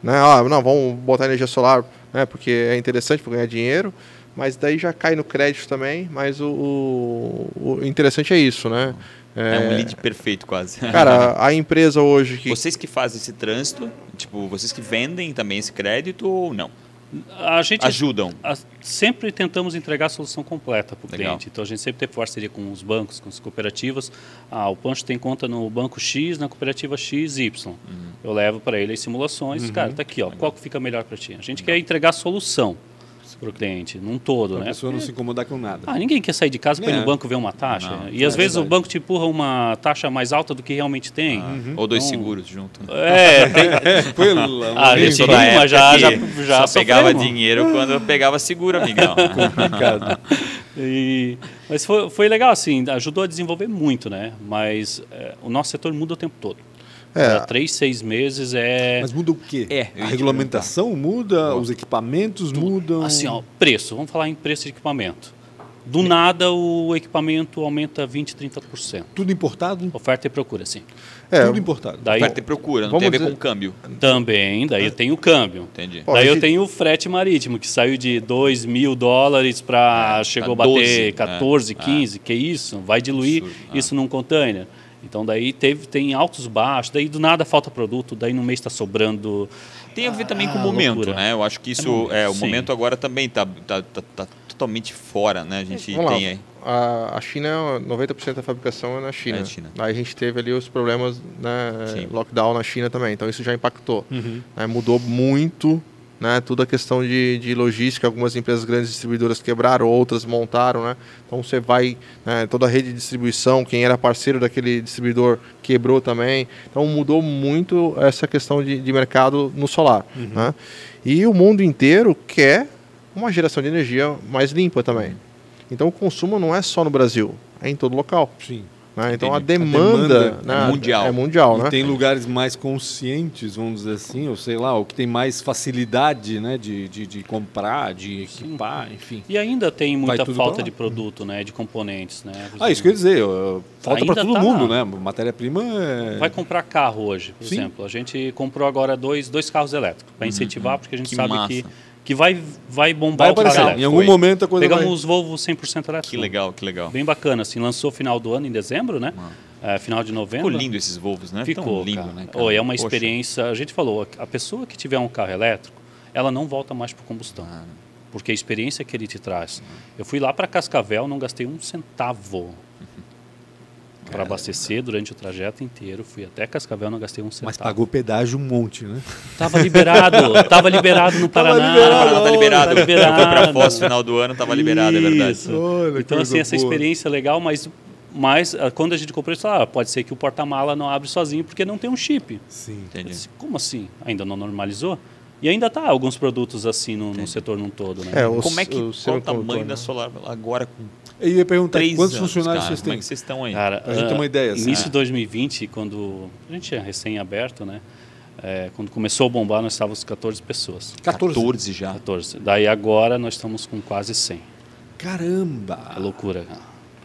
né? Ah, não, vamos botar energia solar, né? Porque é interessante para ganhar dinheiro. Mas daí já cai no crédito também. Mas o, o, o interessante é isso, né? É, um lead perfeito quase. Cara, a empresa hoje que Vocês que fazem esse trânsito, tipo, vocês que vendem também esse crédito ou não? A gente Ajudam. a- sempre tentamos entregar a solução completa para o Legal. cliente. Então a gente sempre teve parceria com os bancos, com as cooperativas. Ah, o Pancho tem conta no banco X, na cooperativa XY. Uhum. Eu levo para ele as simulações. Cara, tá aqui, ó. Qual que fica melhor para ti? A gente quer entregar a solução para o cliente, num todo, Pra né? pessoa não se incomodar com nada. Ah, ninguém quer sair de casa para ir É. no banco ver uma taxa. Não, e às é vezes o verdade. banco te empurra uma taxa mais alta do que realmente tem. Ou dois Então- seguros junto. né? É, tem, Pelo amor Ah, gente, já- que já- já só pegava sofremos. dinheiro quando eu pegava seguro, amigão. complicado. E- mas foi, foi legal, assim, ajudou a desenvolver muito, né? Mas é, o nosso setor muda o tempo todo. É. Cada três, seis meses é. Mas muda o quê? É, eu a regulamentação muda, os equipamentos mudam. Assim, ó, preço. Vamos falar em preço de equipamento. Do nada o equipamento aumenta 20, 30%. Tudo importado? Oferta e procura, sim. É, Tudo importado. Daí Oferta e procura, não Vamos tem a ver dizer- com câmbio. também, daí tem o câmbio. Entendi. Pô, daí a eu gente- tenho o frete marítimo, que saiu de 2 mil dólares para É, chegou tá a 12, bater 14, é. 15. Que isso? Vai diluir Absurdo, é. isso num container. Então daí teve, tem altos baixos, daí do nada falta produto, daí no mês está sobrando. Tem a ver também com o Ah, momento, loucura. né? Eu acho que isso, momento, é, o sim. momento agora também tá, tá, tá, tá totalmente fora, né? A gente Vamos lá. tem aí. A, a China, 90% da fabricação é na China. É na China. Aí a gente teve ali os problemas, né, Sim. lockdown na China também. Então isso já impactou. Uhum. né, mudou muito, né, toda a questão de, de logística. Algumas empresas grandes distribuidoras quebraram, outras montaram, né. Então você vai, né, toda a rede de distribuição, quem era parceiro daquele distribuidor quebrou também. Então mudou muito essa questão de, de mercado no solar, né. E o mundo inteiro quer uma geração de energia mais limpa também. Então o consumo não é só no Brasil, é em todo local. Sim. Né? Então a demanda, A demanda né, é mundial. É mundial, E né? tem lugares mais conscientes, vamos dizer assim, ou sei lá, ou que tem mais facilidade né, de, de, de comprar, de equipar, enfim. E ainda tem muita falta lá. de produto, né? De componentes, né? Ah, isso que eu ia dizer, falta para todo tá- mundo, né? Matéria-prima é... Vai comprar carro hoje, por Sim. exemplo. A gente comprou agora dois, dois carros elétricos para incentivar, porque a gente Que sabe massa. que, que vai, vai bombar Vai o carro aparecer, elétrico. em algum Foi. momento a coisa Pegamos vai... os Volvo 100% elétrico. Que legal, que legal. Bem bacana, assim, lançou final do ano, em dezembro, né? É, final de novembro. Ficou lindo esses Volvos, né? Ficou, Tão lindo, cara. né? cara? Oi, é uma Poxa. experiência. A gente falou, a pessoa que tiver um carro elétrico, ela não volta mais para combustão. Ah, Porque a experiência que ele te traz. Eu fui lá para Cascavel, não gastei um centavo para abastecer durante o trajeto inteiro. Fui até Cascavel, não gastei um centavo. Mas pagou pedágio um monte, né? Tava liberado, tava liberado no Paraná. liberado, Paraná tá liberado. Tá liberado. Eu fui pra Foz final do ano, tava liberado, é verdade. Isso. Olha, então, assim, essa boa. experiência é legal, mas, mas ah, quando a gente comprou isso, ah, pode ser que o porta-mala não abre sozinho porque não tem um chip. Sim. Entendi. disse, Como assim? Ainda não normalizou? E ainda tá alguns produtos assim no, no setor num todo, né? É, os- Como é que os qual o tamanho né? da Solar agora com Eu ia perguntar três quantos anos, funcionários cara, vocês Como têm? é que vocês estão aí? Cara, Pra gente ter ah, uma ideia, assim. Início É. de 2020, quando a gente é recém-aberto, né? É, quando começou a bombar, nós estávamos 14 pessoas. 14. 14 já. 14. Daí agora nós estamos com quase 100. É Caramba! loucura.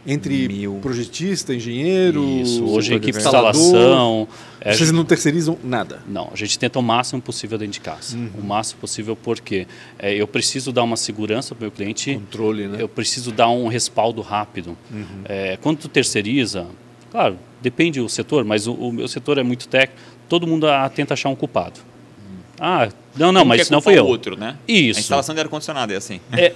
Entre Mil. projetista, engenheiro, Isso. Hoje a equipe de instalação. é, Vocês não terceirizam nada. Não, a gente tenta o máximo possível dentro de casa. Uhum. O máximo possível porque é, eu preciso dar uma segurança para o meu cliente. Controle, né? Eu preciso dar um respaldo rápido. Uhum. É, quando tu terceiriza, claro, depende do setor, mas o, o meu setor é muito técnico, todo mundo ah, tenta achar um culpado. Ah, não, não, Um mas quer não o eu. outro, né? Isso. A instalação de ar-condicionado é assim. É,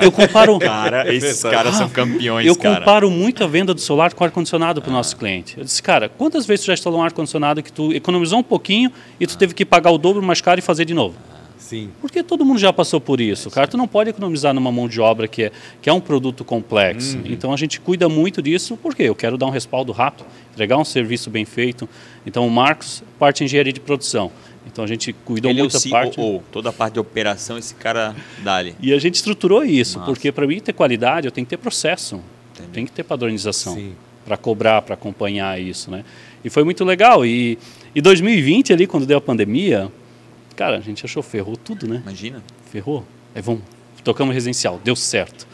eu comparo, Cara, esses caras são campeões, eu cara. comparo muito a venda do solar com ar-condicionado para o nosso cliente. Eu disse, cara, quantas vezes tu já instalou um ar-condicionado que tu economizou um pouquinho e tu teve que pagar o dobro mais caro e fazer de novo? Sim. Porque todo mundo já passou por isso, cara. Tu não pode economizar numa mão de obra que é, que é um produto complexo. Então a gente cuida muito disso porque eu quero dar um respaldo rápido, entregar um serviço bem feito. Então o Marcos, parte de engenharia de produção. Então a gente cuidou Ele é o muito da parte. COO, toda a parte de operação, esse cara dali. E a gente estruturou isso, Massa. porque para mim ter qualidade eu tenho que ter processo, tem que ter padronização para cobrar, para acompanhar isso, né? E foi muito legal. E, e 2020 ali quando deu a pandemia, cara, a gente achou ferrou tudo, né? Imagina. Ferrou. Aí vamos, tocamos residencial, deu certo.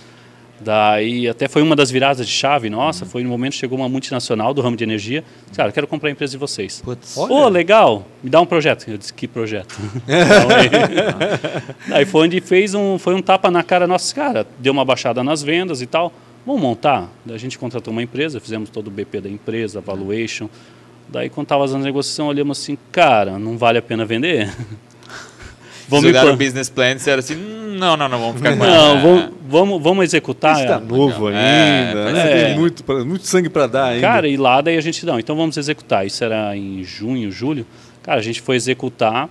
Daí até foi uma das viradas de chave nossa, foi no momento que chegou uma multinacional do ramo de energia, cara, quero comprar a empresa de vocês. Putz. Ô, legal, me dá um projeto. Eu disse, que projeto? Então, aí, aí foi onde fez um, foi um tapa na cara nossa, cara, deu uma baixada nas vendas e tal. Vamos montar? Daí a gente contratou uma empresa, fizemos todo o BP da empresa, valuation. Daí quando estava fazendo a negociação, olhamos assim, cara, não vale a pena vender? Vamos plan- o business plan e disseram assim, "Hum, não, não, não, vamos ficar com Não, essa." vamos, vamos, vamos executar. Está ela. novo. É, ainda, faz né? Tem muito, pra- muito sangue para dar ainda. Cara, e lá daí a gente, não, então vamos executar. Isso era em junho, julho. Cara, a gente foi executar,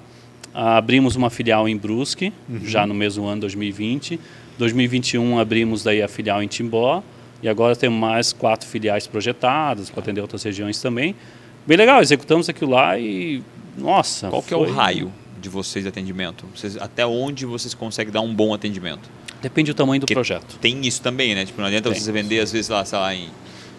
ah, abrimos uma filial em Brusque, já no mesmo ano, 2020. 2021 abrimos daí a filial em Timbó. E agora temos mais quatro filiais projetadas para atender outras regiões também. Bem legal, executamos aquilo lá e, nossa. Qual que é o foi- raio de vocês de atendimento? Vocês, até onde vocês conseguem dar um bom atendimento? Depende do tamanho do Que- projeto. Tem isso também, né? Tipo, não adianta Tem. você vender, às vezes, lá, sei lá, em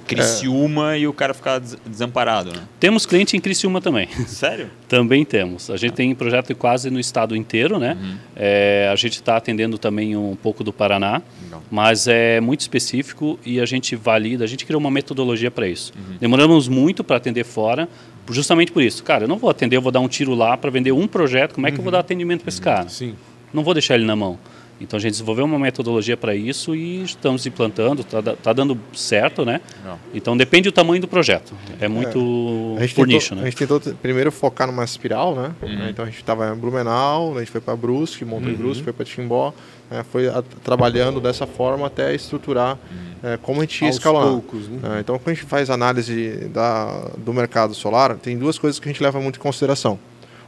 Criciúma e o cara ficar des- desamparado, né? Temos cliente em Criciúma também. Sério? Também temos. A gente tem projeto quase no estado inteiro, né? É, a gente está atendendo também um pouco do Paraná, Legal. mas é muito específico e a gente valida, a gente criou uma metodologia para isso. Demoramos muito para atender fora, justamente por isso. Cara, eu não vou atender, eu vou dar um tiro lá para vender um projeto, como é que eu vou dar atendimento para esse cara? Sim. Não vou deixar ele na mão. Então a gente desenvolveu uma metodologia para isso e estamos implantando, está tá dando certo, né? Legal. Então depende do tamanho do projeto. É muito A gente, por tentou, nicho, né? a gente tentou primeiro focar numa espiral, né? Então a gente estava em Blumenau, a gente foi para Brusque, montou em Brusque, foi para Timbó, né? foi a- trabalhando dessa forma até estruturar eh, como a gente ia escalonar. poucos, né? É, então, quando a gente faz análise da, do mercado solar, tem duas coisas que a gente leva muito em consideração.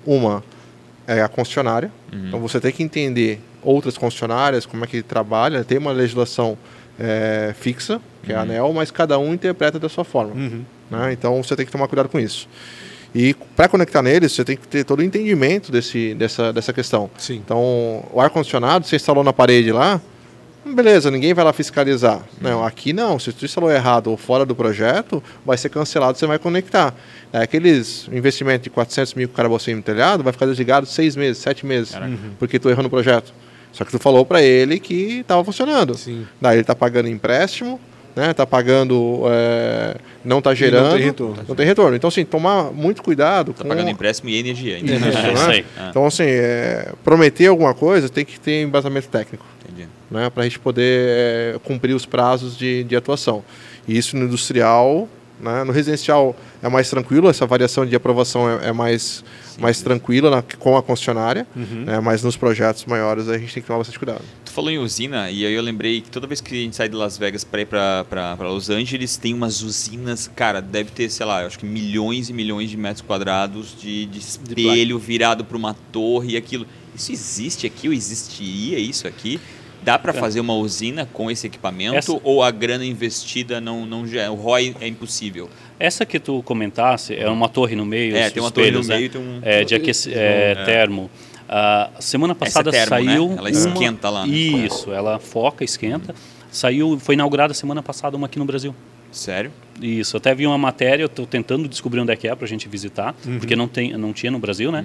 Uma é a concessionária. Então, você tem que entender outras concessionárias, como é que trabalha. Tem uma legislação é, fixa, que é a ANEL, mas cada um interpreta da sua forma. Uhum. né? Então, você tem que tomar cuidado com isso. E para conectar neles, você tem que ter todo o entendimento desse, dessa, dessa questão. Sim. Então, o ar-condicionado, você instalou na parede lá, beleza, ninguém vai lá fiscalizar. Não, aqui não. Se tu instalou errado ou fora do projeto, vai ser cancelado, você vai conectar. É, aqueles investimentos de 400 mil que o cara no telhado, vai ficar desligado seis meses, sete meses, porque tu errou no projeto. Só que tu falou para ele que estava funcionando. Sim. Daí ele está pagando empréstimo, né? Tá pagando, é, não está gerando, tem retorno. não tem retorno. Então, assim, tomar muito cuidado Tá com pagando empréstimo e energia. isso. É isso né? aí. Então, assim, é, prometer alguma coisa tem que ter embasamento técnico Entendi. né, para a gente poder é, cumprir os prazos de, de atuação. E isso no industrial, né, no residencial é mais tranquilo, essa variação de aprovação é, é mais, mais tranquila na- com a concessionária, né, mas nos projetos maiores a gente tem que tomar bastante cuidado. Tu falou em usina e aí eu lembrei que toda vez que a gente sai de Las Vegas para ir para Los Angeles, tem umas usinas, cara, deve ter, sei lá, acho que milhões e milhões de metros quadrados de, de espelho virado para uma torre e aquilo. Isso existe aqui ou existiria isso aqui? Dá para fazer uma usina com esse equipamento Essa- ou a grana investida não não já, o ROI é impossível? Essa que tu comentasse é uma torre no meio, É, tem uma torre no né? meio e tem um é, de aqueci- é, termo. A semana passada Essa é termo, né? saiu. Ela uma- esquenta lá, né? Isso, ela foca, esquenta. Saiu, foi inaugurada semana passada uma aqui no Brasil. Sério? Isso, até vi uma matéria, eu estou tentando descobrir onde é que é para a gente visitar, porque não, tem, não tinha no Brasil, né?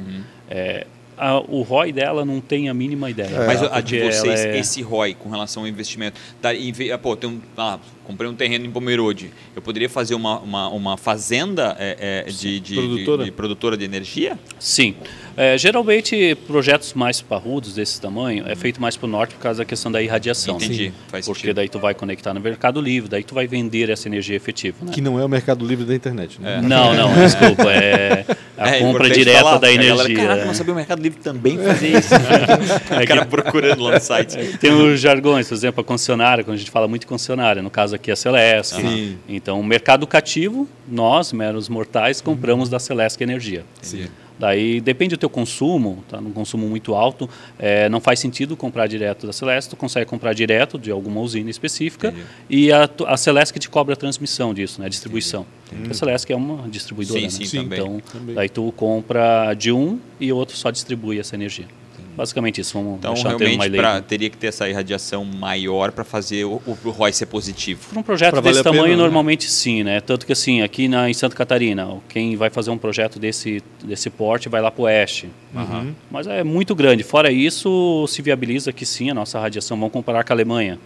É, a- o ROI dela não tem a mínima ideia. Mas a de vocês, é- esse ROI com relação ao investimento, tá, em ah, pô, tem um, ah, comprei um terreno em Pomerode, eu poderia fazer uma, uma, uma fazenda é, é, de, de, Produtora? de, de produtora de energia? Sim. É, geralmente, projetos mais parrudos desse tamanho é feito mais para o norte por causa da questão da irradiação. né? Entendi, faz Porque sentido. daí tu vai conectar no Mercado Livre, daí tu vai vender essa energia efetiva. Né? Que não é o mercado livre da internet, né? Não, não, desculpa. É a É compra direta falar, da porque a galera, energia. Caraca, é. não sabia o Mercado Livre também fazer isso. o cara procurando lá no site. Tem os jargões, por exemplo, a concessionária, quando a gente fala muito de concessionária, no caso aqui é a Celesc. Sim. Então, o mercado cativo, nós, meros mortais, compramos da Celesc Energia. Sim. Daí depende do teu consumo, tá num consumo muito alto, é, não faz sentido comprar direto da Celeste, tu consegue comprar direto de alguma usina específica Entendi. e a, a Celeste que te cobra a transmissão disso, né, a distribuição. A Celeste é uma distribuidora, Sim, né? sim. Então, Também. daí tu compra de um e o outro só distribui essa energia. Basicamente isso, vamos Então, deixar realmente, mais pra, teria que ter essa irradiação maior para fazer o, o ROI ser positivo. Para um projeto Pra desse a pena, tamanho, né? normalmente sim, né? Tanto que assim, aqui na, em Santa Catarina, quem vai fazer um projeto desse, desse porte vai lá para o oeste. Mas é muito grande. Fora isso, se viabiliza que sim, a nossa radiação, vamos comparar com a Alemanha.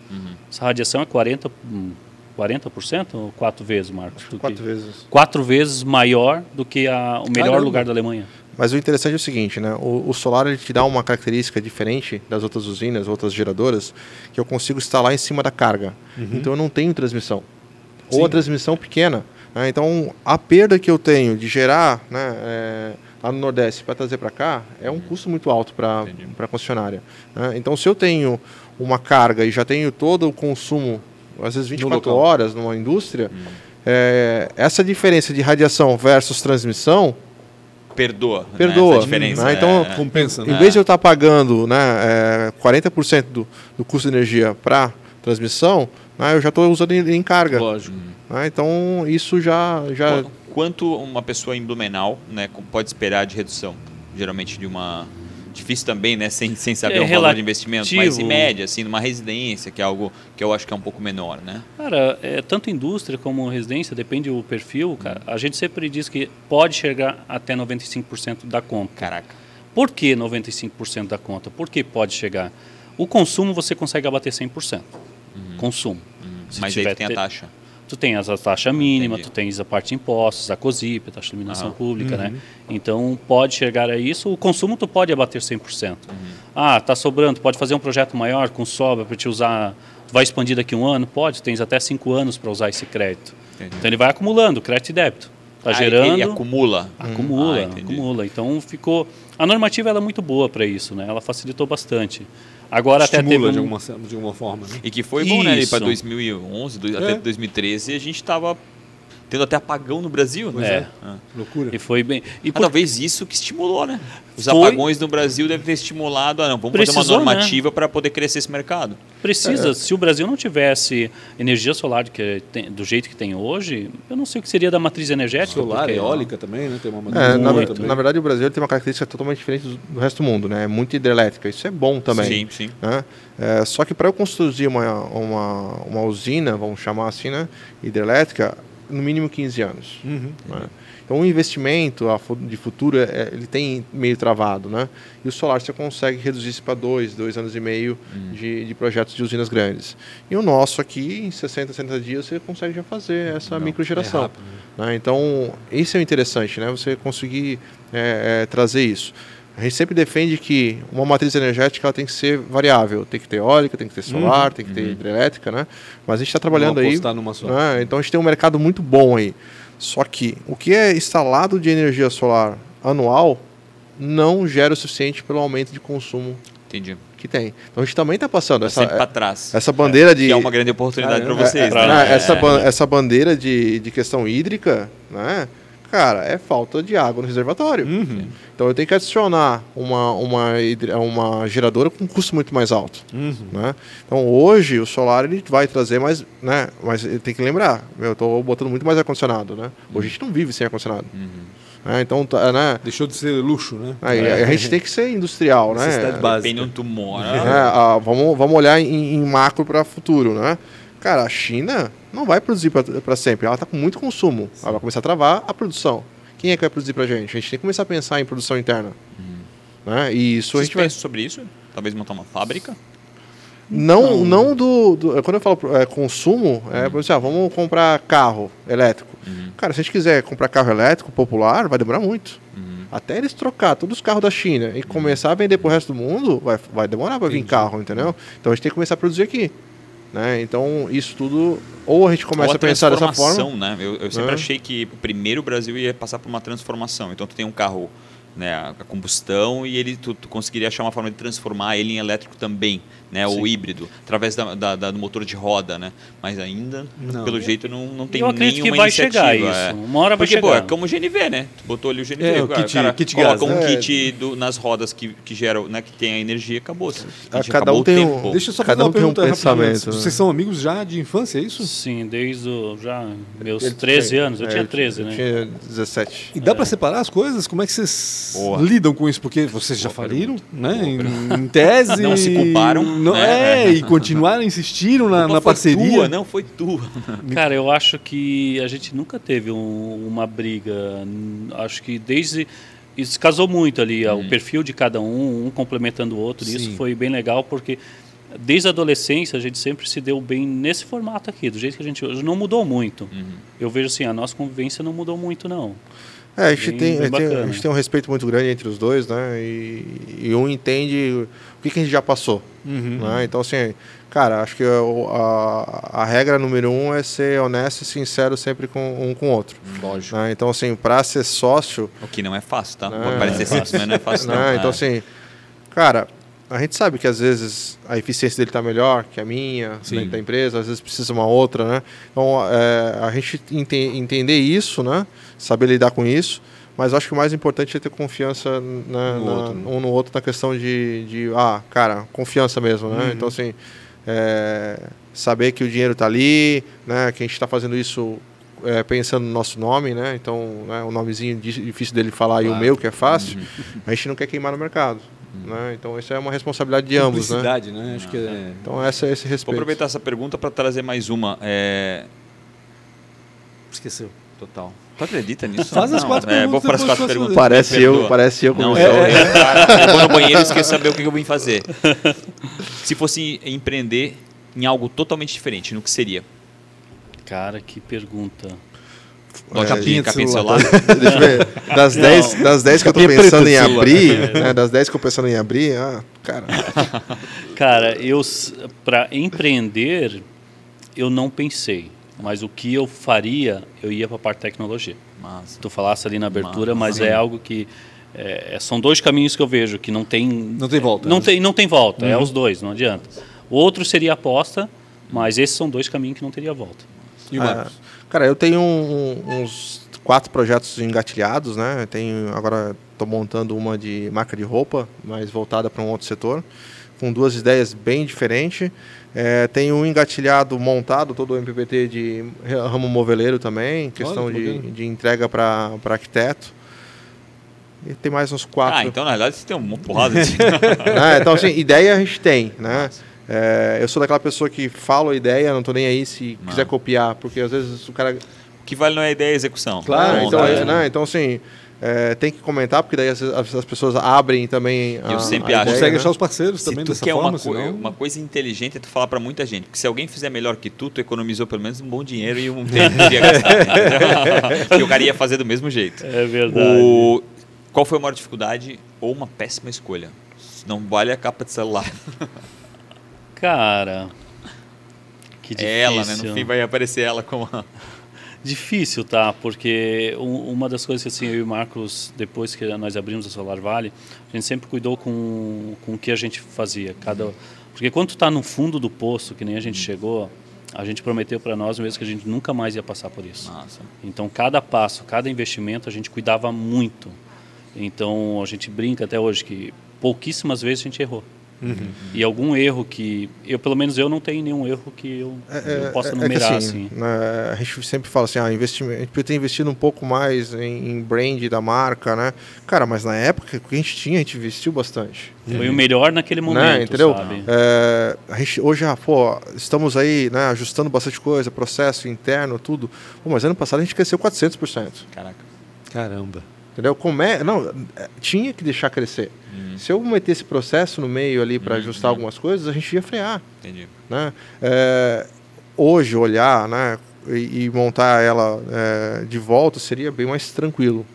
Essa radiação é 40%, hum, 40% ou quatro vezes, Marcos? Quatro que- vezes. Quatro vezes maior do que a, o melhor Caramba. lugar da Alemanha. Mas o interessante é o seguinte, né? O, o solar ele te dá uma característica diferente das outras usinas, outras geradoras, que eu consigo instalar em cima da carga. Então eu não tenho transmissão. Ou Sim. a transmissão pequena. né? Então a perda que eu tenho de gerar né, é, lá no Nordeste para trazer para cá é um custo muito alto para a concessionária. né? Então se eu tenho uma carga e já tenho todo o consumo, às vezes 24 local. horas numa indústria, é, essa diferença de radiação versus transmissão Perdoa. né, Perdoa. essa diferença. Né, então, é, Compensa, né? em vez de eu estar pagando né, é, 40% do, do custo de energia para transmissão, né, eu já estou usando em, em carga. Lógico. né, então isso já. já Qu- Quanto uma pessoa em Blumenau né, pode esperar de redução? Geralmente de uma. Difícil também, né? Sem, sem saber É o valor de investimento. Mas em média, assim, numa residência, que é algo que eu acho que é um pouco menor, né? Cara, é, tanto indústria como residência, depende do perfil, cara. A gente sempre diz que pode chegar até 95% da conta. Caraca. Por que 95% da conta? Por que pode chegar? O consumo você consegue abater 100%. Consumo. Se Mas aí tiver tu tem a taxa. Tu tens a taxa mínima, Entendi. tu tens a parte de impostos, a COSIP, a taxa de iluminação Aham. pública, né? Então pode chegar a isso. O consumo tu pode abater 100%. Ah, tá sobrando, pode fazer um projeto maior com sobra para te usar. Tu vai expandir daqui a um ano? Pode, tens até cinco anos para usar esse crédito. Entendi. Então ele vai acumulando, crédito e débito. Tá Ah, gerando. Ele acumula. Acumula, Ah, entendi. acumula. Então ficou. A normativa ela é muito boa para isso, né? Ela facilitou bastante. Agora até teve um... de, alguma, de alguma forma, né? E que foi bom, né? Isso. Para 2011, do- É. até 2013, a gente estava tendo até apagão no Brasil, né? É. Ah. Loucura. E foi bem. E Ah, por- talvez isso que estimulou, né? Os Foi. apagões no Brasil devem ter estimulado, ah, não, vamos fazer Precisou, uma né? normativa para poder crescer esse mercado. Precisa. Se o Brasil não tivesse energia solar que tem- do jeito que tem hoje, eu não sei o que seria da matriz energética. Solar, porque- eólica também, né? Tem uma é, na, muito ver- também. na verdade, o Brasil tem uma característica totalmente diferente do, do resto do mundo, né? É muito hidrelétrica. Isso é bom também. Sim, sim. né? É, só que para eu construir uma, uma, uma usina, vamos chamar assim, né? Hidrelétrica, no mínimo 15 anos. Uhum. né? Então o investimento de futuro é, ele tem meio travado, né? E o solar você consegue reduzir isso para dois, dois anos e meio de, de projetos de usinas grandes. E o nosso aqui, em 60, 70 dias, você consegue já fazer essa microgeração. é rápido, né? Então, isso é interessante, né? Você conseguir é, é, trazer isso. A gente sempre defende que uma matriz energética ela tem que ser variável. Tem que ter eólica, tem que ter solar, tem que ter hidrelétrica, né? Mas a gente está trabalhando aí. numa só. né? Então a gente tem um mercado muito bom aí. Só que o que é instalado de energia solar anual não gera o suficiente pelo aumento de consumo Entendi. que tem. Então a gente também está passando Tá essa, sempre para trás. essa bandeira de Que é uma grande oportunidade para vocês, É, né? né, essa, É. essa bandeira de, de questão hídrica, né? Cara, é falta de água no reservatório. Uhum. Então eu tenho que adicionar uma, uma, uma geradora com um custo muito mais alto. Uhum. Né? Então hoje o solar ele vai trazer mais, né? Mas ele tem que lembrar, eu estou botando muito mais ar-condicionado, né? Hoje a gente não vive sem ar-condicionado. Né? Então, tá, né? Deixou de ser luxo, né? Aí, a gente tem que ser industrial, né? Básica. Depende onde tu mora. É, ah, vamos, vamos olhar em, em macro para futuro, né? Cara, a China não vai produzir para sempre. Ela está com muito consumo. Ela vai começar a travar a produção. Quem é que vai produzir para a gente? A gente tem que começar a pensar em produção interna. Né? E isso a Vocês gente vai. sobre isso? Talvez montar uma fábrica? Não, não do, do- Quando eu falo é, consumo, é por exemplo, ah, vamos comprar carro elétrico. Cara, se a gente quiser comprar carro elétrico popular, vai demorar muito. Até eles trocar todos os carros da China e começar a vender pro resto do mundo, vai, vai demorar para vir carro, entendeu? Então a gente tem que começar a produzir aqui. Né? Então isso tudo. Ou a gente começa Ou a pensar dessa forma. né? Eu, eu sempre É. achei que primeiro o Brasil ia passar por uma transformação. Então tu tem um carro né, a a combustão e ele tu, tu conseguiria achar uma forma de transformar ele em elétrico também, né? Ou híbrido, através da, da- da- do motor de roda, né? Mas ainda, Não. pelo jeito, não, não tem Eu acredito nenhuma que vai iniciativa. chegar é. isso. Uma hora vai Porque, pô, chegar. é como o GNV, né? Tu botou ali o GNV, É, o cara, kit- cara kit coloca gás, um né? kit do- nas rodas que, que geram, né? Que tem a energia e acabou-se. Ah, Gente, cada acabou um o tem um- tempo. Deixa eu só Cada fazer uma um tem um pergunta rapidinho. pensamento, né? Vocês são amigos já de infância, é isso? Sim, desde o- já meus Ele 13 tinha- anos. Eu é, tinha ele 13, né? Tinha 17. E dá pra separar as coisas? Como é que vocês Boa. lidam com isso? Porque vocês já faliram, né? Em, em tese. Não se culparam, Não, né? É, e continuaram, insistiram na, na foi parceria. Tua, não, foi tua. Cara, eu acho que a gente nunca teve um- uma briga. Acho que desde. Isso casou muito ali, o perfil de cada um, um complementando o outro. E isso foi bem legal porque desde a adolescência a gente sempre se deu bem nesse formato aqui, do jeito que a gente hoje. Não mudou muito. Eu vejo assim, a nossa convivência não mudou muito, não. É, a gente, tem, bem a gente tem- a gente tem um respeito muito grande entre os dois, né? E, e um entende o que, que a gente já passou. né? Então, assim, cara, acho que a, a regra número um é ser honesto e sincero sempre com um com o outro. Lógico. né? Então, assim, para ser sócio, O que não é fácil, tá? Não, Pode é parecer simples, mas não é fácil, não. né? Então, É. assim, cara, a gente sabe que às vezes a eficiência dele está melhor que a minha, Sim. dentro da empresa, às vezes precisa uma outra, né? Então, é, a gente ente- entender isso, né? Saber lidar com isso. Mas acho que o mais importante é ter confiança na- No na- outro, né? um no outro na questão de, de ah, cara, confiança mesmo, né? Uhum. Então, assim, é, saber que o dinheiro está ali, né? Que a gente está fazendo isso é, pensando no nosso nome, né? Então, né, o nomezinho di- difícil dele falar e o Claro. meu, que é fácil, Uhum. a gente não quer queimar no mercado. Né? Então, isso é uma responsabilidade de ambos, né? Né? Acho que é. Então, essa, esse Vou respeito. aproveitar essa pergunta para trazer mais uma. É... Esqueceu. Total. Tu acredita nisso? Faz as quatro é, Vou perguntas, para as quatro perguntas. Parece eu, parece eu Não, é, é, eu vou no banheiro e esqueço de saber o que eu vim fazer. Se fosse empreender em algo totalmente diferente, no que seria? Cara, que pergunta. Capinha de capinha de celular. celular? Deixa eu ver. Das Não. 10 das 10 que eu tô pensando em abrir, né? Das 10 que eu tô pensando em abrir, ah, cara. Cara, eu para empreender eu não pensei, mas o que eu faria, eu ia para a parte de tecnologia. Massa. Tu falasse ali na abertura, mas Sim. é algo que é, são dois caminhos que eu vejo que não tem Não tem volta. não né? tem não tem volta, é os dois, não adianta. O outro seria aposta, mas esses são dois caminhos que não teria volta. E o Marcos? Ah, cara, eu tenho um- uns quatro projetos engatilhados, né? Eu tenho agora estou montando uma de marca de roupa, mais voltada para um outro setor, com duas ideias bem diferentes. É, tenho um engatilhado montado, todo o MPPT de ramo moveleiro também, questão que de, de entrega para arquiteto. E tem mais uns quatro. Ah, então na verdade você tem uma porrada de. né? Então, assim, ideia a gente tem, né? É, eu sou daquela pessoa que fala a ideia, não tô nem aí se Não. quiser copiar, porque às vezes o cara... O que vale não é a ideia, é a execução. Claro, Bom, então, é, né? então, assim, é, tem que comentar, porque daí as, as- as pessoas abrem também a, Eu sempre a acho. ideia, Consegue né? achar os parceiros Se também tu dessa quer forma, uma, co- senão... uma coisa inteligente é tu falar pra muita gente. Porque se alguém fizer melhor que tu, tu economizou pelo menos um bom dinheiro e um tempo que ia gastar. o cara ia fazer do mesmo jeito. É verdade. O... Qual foi a maior dificuldade ou uma péssima escolha? Não vale a capa de celular. Cara, que difícil. É ela, né? No fim vai aparecer ela como a... Difícil, tá? Porque uma das coisas que assim, eu e o Marcos, depois que nós abrimos a Solar Valley, a gente sempre cuidou com, com o que a gente fazia. Cada, porque quando tu tá no fundo do poço, que nem a gente chegou, a gente prometeu para nós mesmo que a gente nunca mais ia passar por isso. Nossa. Então, cada passo, cada investimento, a gente cuidava muito. Então, a gente brinca até hoje que pouquíssimas vezes a gente errou. E algum erro que eu pelo menos eu não tenho nenhum erro que eu, eu possa é que numerar assim, assim. né, a gente sempre fala assim, ah, investimento, a gente podia ter investido um pouco mais em, em brand da marca, né? Cara, mas na época o que a gente tinha, a gente investiu bastante. Foi o melhor naquele momento, né? Entendeu? sabe? É, a gente, hoje, ah, pô, estamos aí, né, ajustando bastante coisa, processo interno, tudo. Pô, mas ano passado a gente cresceu 400%. Caraca. Caramba. Entendeu? Como é, não, é, tinha que deixar crescer. Se eu meter esse processo no meio ali para ajustar algumas coisas, a gente ia frear. Entendi. Né? É, hoje, olhar né, e, e montar ela é, de volta seria bem mais tranquilo.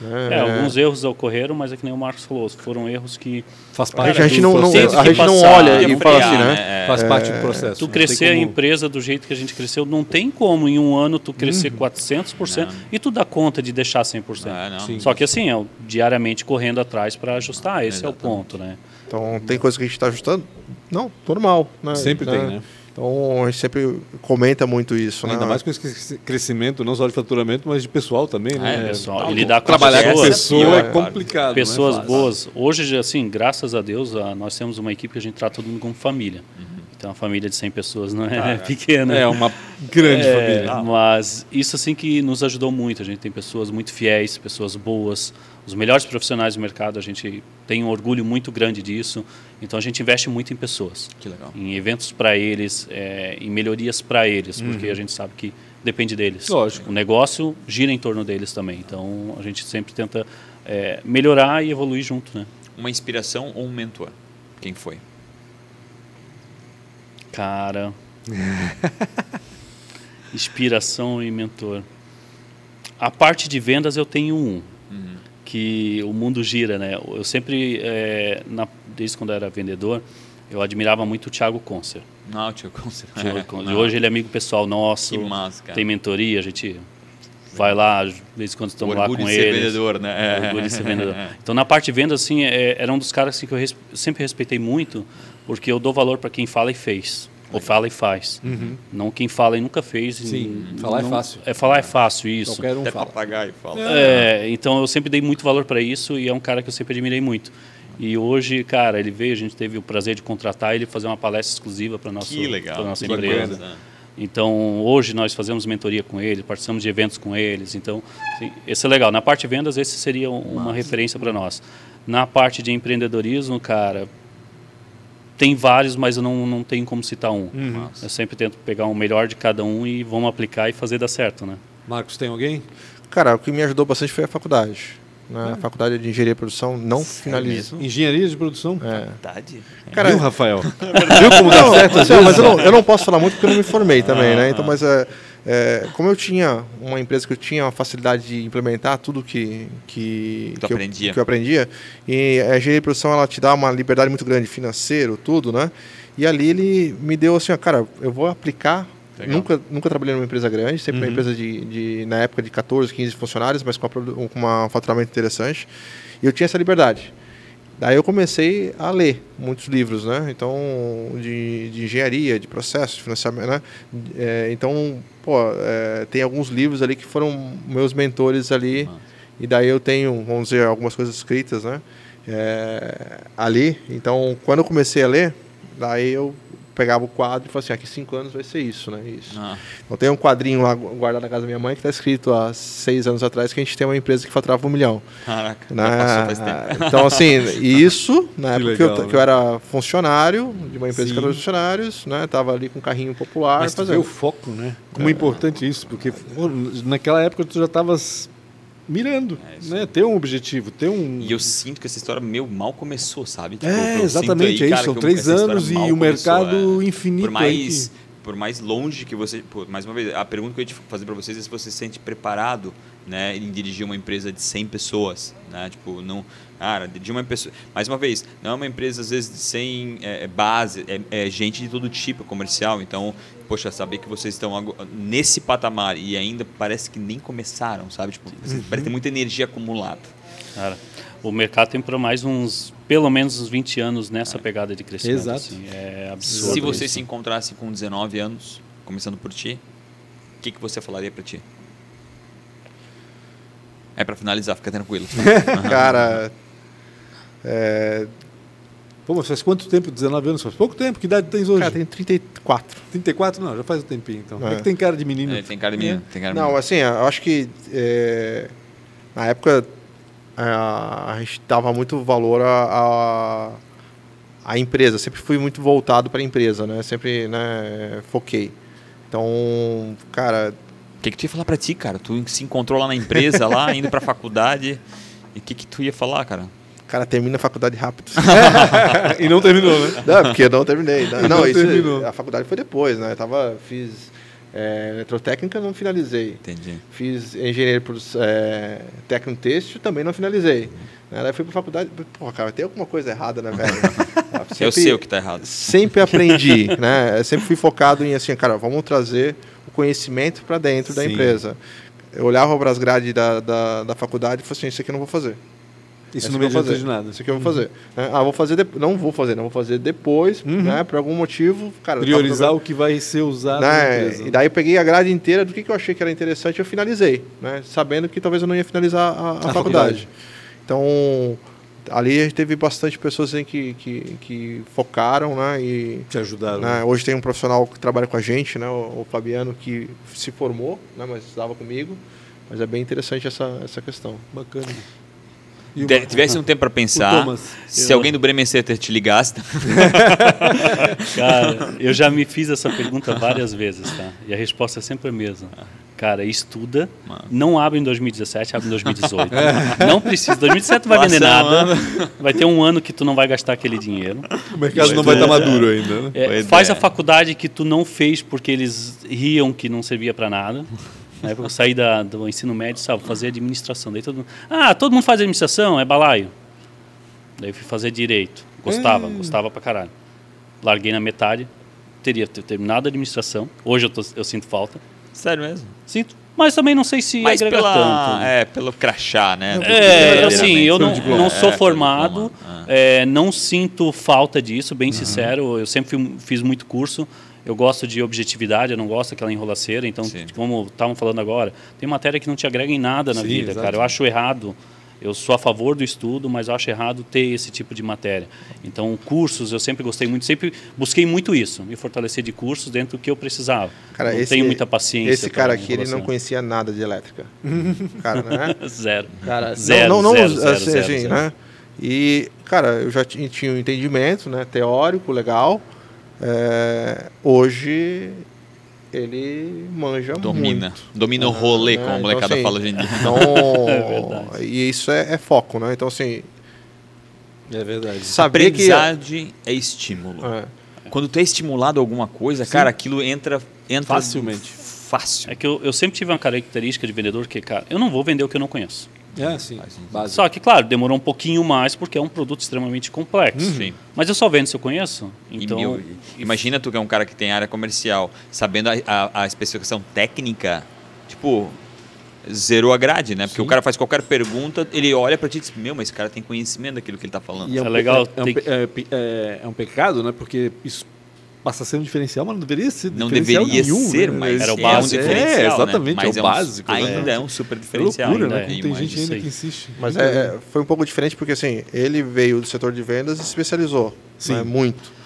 Né? É, alguns erros ocorreram, mas é que nem o Marcos falou, foram erros que Faz A parte gente, a gente do não, não- processo. a gente não olha ia e fala assim, né? né? É. Faz parte do processo. tu crescer tem a como- empresa do jeito que a gente cresceu, não tem como em um ano tu crescer 400% Não. e tu dá conta de deixar 100%. Ah. Só que assim, é diariamente correndo atrás para ajustar, esse é o Exatamente. ponto, né? Então, tem coisa que a gente está ajustando? Não, normal. Né? Sempre tem, né? Então, a gente sempre comenta muito isso. Ainda né? mais com esse crescimento, não só de faturamento, mas de pessoal também, né? É, pessoal. E lidar com Trabalhar com pessoas. pessoa Pior, é claro. complicado. Pessoas não é fácil. boas. Hoje, assim, graças a Deus, nós temos uma equipe que a gente trata todo mundo como família. Então, uma família de 100 pessoas não é pequena. É uma grande É, família. Mas isso assim que nos ajudou muito. A gente tem pessoas muito fiéis, pessoas boas, os melhores profissionais do mercado. A gente tem um orgulho muito grande disso. Então a gente investe muito em pessoas, Que legal. em eventos para eles, é, em melhorias para eles, porque a gente sabe que depende deles. Lógico. O negócio gira em torno deles também. Então a gente sempre tenta é, melhorar e evoluir junto, né? Uma inspiração ou um mentor? Quem foi? Cara. Inspiração e mentor. A parte de vendas eu tenho um, que o mundo gira, né? Eu sempre, é, na- desde quando eu era vendedor, eu admirava muito o Thiago Concer. Não, tio Concer. Thiago Concer. Hoje ele é amigo pessoal nosso, Que massa, cara. tem mentoria, a gente vai lá, de vez em quando estamos lá com eles. vendedor, né? É. Orgulho de ser vendedor. Então, na parte de vendas, assim, é, era um dos caras assim, que eu res- sempre respeitei muito, porque eu dou valor para quem fala e fez. Ou fala e faz. Não quem fala e nunca fez. Uhum. Sim, falar é não- fácil. É falar é fácil, isso. Qualquer um Até fala. papagaio fala. É, então eu sempre dei muito valor para isso e é um cara que eu sempre admirei muito. E hoje, cara, ele veio, a gente teve o prazer de contratar ele fazer uma palestra exclusiva para nossa Que nossa empresa. bacana. Então, hoje nós fazemos mentoria com ele, participamos de eventos com eles. Então, assim, esse é legal. Na parte de vendas, esse seria um- uma referência para nós. Na parte de empreendedorismo, cara, tem vários, mas eu não, não tenho como citar um. Eu sempre tento pegar o melhor de cada um e vamos aplicar e fazer dar certo, né? Marcos, tem alguém? Cara, o que me ajudou bastante foi a faculdade. Né? A faculdade de engenharia e produção não finalizou. Engenharia de produção? É. Verdade. Cara, Viu, Rafael? Viu como dá Não, certo assim, vezes? mas eu não, eu não posso falar muito porque eu não me formei também, né? Então, mas é, é, como eu tinha uma empresa que eu tinha uma facilidade de implementar tudo que que, que, aprendia. Eu, que eu aprendia, e a engenharia de produção ela te dá uma liberdade muito grande financeiro, tudo, né? E ali ele me deu assim, ó, cara, eu vou aplicar. Legal. Nunca, nunca trabalhei numa empresa grande, sempre uma empresa de, de, na época, de 14, 15 funcionários, mas com, uma com uma- um faturamento interessante. E eu tinha essa liberdade. Daí eu comecei a ler muitos livros, né? Então, de, de engenharia, de processo, de financiamento, né? É, então, pô, é, tem alguns livros ali que foram meus mentores ali. E daí eu tenho, vamos dizer, algumas coisas escritas, né? É, ali. Então, quando eu comecei a ler, daí eu pegava o quadro e falava assim, aqui cinco anos vai ser isso, né? Isso. Ah, Então tem um quadrinho lá guardado na casa da minha mãe que está escrito há seis anos atrás que a gente tem uma empresa que faturava um milhão. caraca. Né? Já passou faz tempo. Então, assim, isso, na época que, legal, eu, né? que eu era funcionário de uma empresa Sim. que era funcionários, né? Tava ali com um carrinho popular Mas fazendo. o foco, né? Como é importante isso, porque pô, naquela época tu já estavas mirando, né? Ter um objetivo, ter um... E eu sinto que essa história, meu, mal começou, sabe? Tipo, É, exatamente, aí, é cara, isso. São três anos e o mercado é. infinito Por mais, que- por mais longe que você... Pô, mais uma vez, a pergunta que eu ia te fazer para vocês é se você se sente preparado né, em dirigir uma empresa de 100 pessoas, né? Tipo, não... Cara, dirigir uma pessoa... Mais uma vez, não é uma empresa, às vezes, sem é, é base, é, é gente de todo tipo, é comercial. Então, poxa, saber que vocês estão nesse patamar e ainda parece que nem começaram, sabe? Tipo, vocês parecem ter muita energia acumulada. Cara, o mercado tem para mais uns, pelo menos uns 20 anos nessa pegada de crescimento. Exato. assim, é absurdo. Se você isso. se encontrasse com 19 anos, começando por ti, o que, que você falaria para ti? É para finalizar, fica tranquilo. Cara, é, Pô, mas faz quanto tempo? 19 anos? Faz pouco tempo. Que idade tens hoje? Cara, tem 34. 34? Não, já faz um tempinho então. É, É. que tem cara de menino. É, tem cara de menino. Tem cara de Não, menino. assim, eu acho que é, na época a, a gente dava muito valor à a, a empresa. Sempre fui muito voltado para a empresa, né? Sempre né, foquei. Então, cara, O que, que tu ia falar pra ti, cara? Tu se encontrou lá na empresa, lá, indo pra faculdade. E o que, que tu ia falar, cara? Cara termina a faculdade rápido. e não terminou, né? Não, porque eu não terminei. Não, Não não, isso- terminou. a faculdade foi depois, né? Eu tava, fiz é, eletrotécnica, não finalizei. Entendi. Fiz engenharia por é, técnico têxtil, também não finalizei. Né? Daí fui pra faculdade, pô, cara, tem alguma coisa errada, né, velho? Ah, Eu sei o que tá errado. Sempre aprendi, né? Eu sempre fui focado em assim, cara, vamos trazer o conhecimento para dentro da Sim. empresa. Eu olhava para as grades da, da, da faculdade e falei assim, isso aqui eu não vou fazer. Isso não me adianta fazer. de nada. Isso aqui eu vou fazer. né? Ah, vou fazer depois. Não vou fazer, não vou fazer depois, Uhum. né? Por algum motivo, cara. Priorizar o que vai ser usado né? E daí eu peguei a grade inteira do que, que eu achei que era interessante e eu finalizei, né? Sabendo que talvez eu não ia finalizar a, a faculdade. faculdade. Então, ali a gente teve bastante pessoas assim, que, que, que focaram, né? E, Te ajudaram. né, Hoje tem um profissional que trabalha com a gente, né? O, o Fabiano, que se formou, né? Mas estava comigo. Mas é bem interessante essa, essa questão. Bacana. Te- tivesse um tempo pra O pensar, se Eu- alguém do Bremen Center te ligasse, Cara, eu já me fiz essa pergunta várias vezes, tá? E a resposta é sempre a mesma. Cara, estuda, Mano. não abre em 2017, abre em 2018. Não precisa, 2017 não vai vender um nada. Vai ter um ano que tu não vai gastar aquele dinheiro. O mercado não vai estar maduro ainda, né? É, faz é. a faculdade que tu não fez porque eles riam que não servia para nada. Na época eu saí da, do ensino médio, sabe, fazer administração. Daí todo mundo, ah, todo mundo faz administração, é balaio. Daí eu fui fazer direito. Gostava, gostava pra caralho. Larguei na metade, teria ter- terminado a administração. Hoje eu, tô- eu sinto falta. sério mesmo. Sinto, mas também não sei se Mas agrega pela, tanto. é, pelo crachá, né? É, assim, eu não, não sou É, formado, diploma, é, não sinto falta disso, bem sincero. Eu sempre fui- fiz muito curso. Eu gosto de objetividade, eu não gosto daquela enrolaceira. Então, Sim. como estavam falando agora, tem matéria que não te agrega em nada na Sim, vida, exato. cara. Eu acho errado. Eu sou a favor do estudo, mas eu acho errado ter esse tipo de matéria. Então, cursos, eu sempre gostei muito, sempre busquei muito isso, me fortalecer de cursos dentro do que eu precisava. Cara, não esse, tenho muita paciência. Esse cara aqui, ele não conhecia nada de elétrica. cara, né? Zero. Cara, Zero, não, não, zero, não, zero, assim, zero, assim, zero. né? E, cara, eu já ti- tinha um entendimento, né? Teórico, legal. É, hoje ele manja Domina. muito. Domina o rolê, né? como a Então, molecada assim, fala hoje em dia. Então, É e isso é, é foco, né? Então, assim, É verdade. saber que... Aprendizagem é estímulo. É, Quando tu é estimulado a alguma coisa, cara, aquilo entra, entra Facilmente. Fácil. É que eu, eu sempre tive uma característica de vendedor que, cara, eu não vou vender o que eu não conheço. É, sim. Básico. Só que, claro, demorou um pouquinho mais porque é um produto extremamente complexo. Sim. Mas eu só vendo se eu conheço. E, Então, meu, imagina tu que é um cara que tem área comercial, sabendo a, a- a especificação técnica, tipo, zerou a grade, né? Porque Sim. o cara faz qualquer pergunta, ele olha pra ti e diz, meu, mas esse cara tem conhecimento daquilo que ele tá falando. E É um legal pe- É, um, é, pe- é- é um pecado, né? Porque isso passa a ser um diferencial, mas não deveria ser Não deveria nenhum, ser, né? mas Era o é básico. um É, diferencial, né? exatamente, Mas é o um- básico, né? Ainda é um super É diferencial. loucura, ainda, né? é tem gente ainda que insiste. Mas é, é, foi um pouco diferente porque assim, ele veio do setor de vendas e se especializou Sim. né, muito.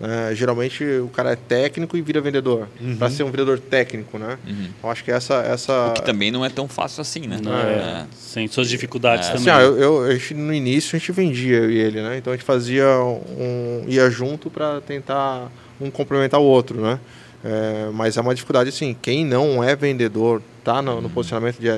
né? geralmente o cara é técnico e vira vendedor. Para ser um vendedor técnico, né? Uhum. Eu acho que essa. essa O que também não é tão fácil assim, né? não, é, sem suas dificuldades É. também. Assim, ó, eu, eu- a gente, no início a gente vendia eu e ele, né? Então a gente fazia um. ia junto para tentar um complementar o outro, né? É, mas é uma dificuldade assim, quem não é vendedor, tá no, no posicionamento de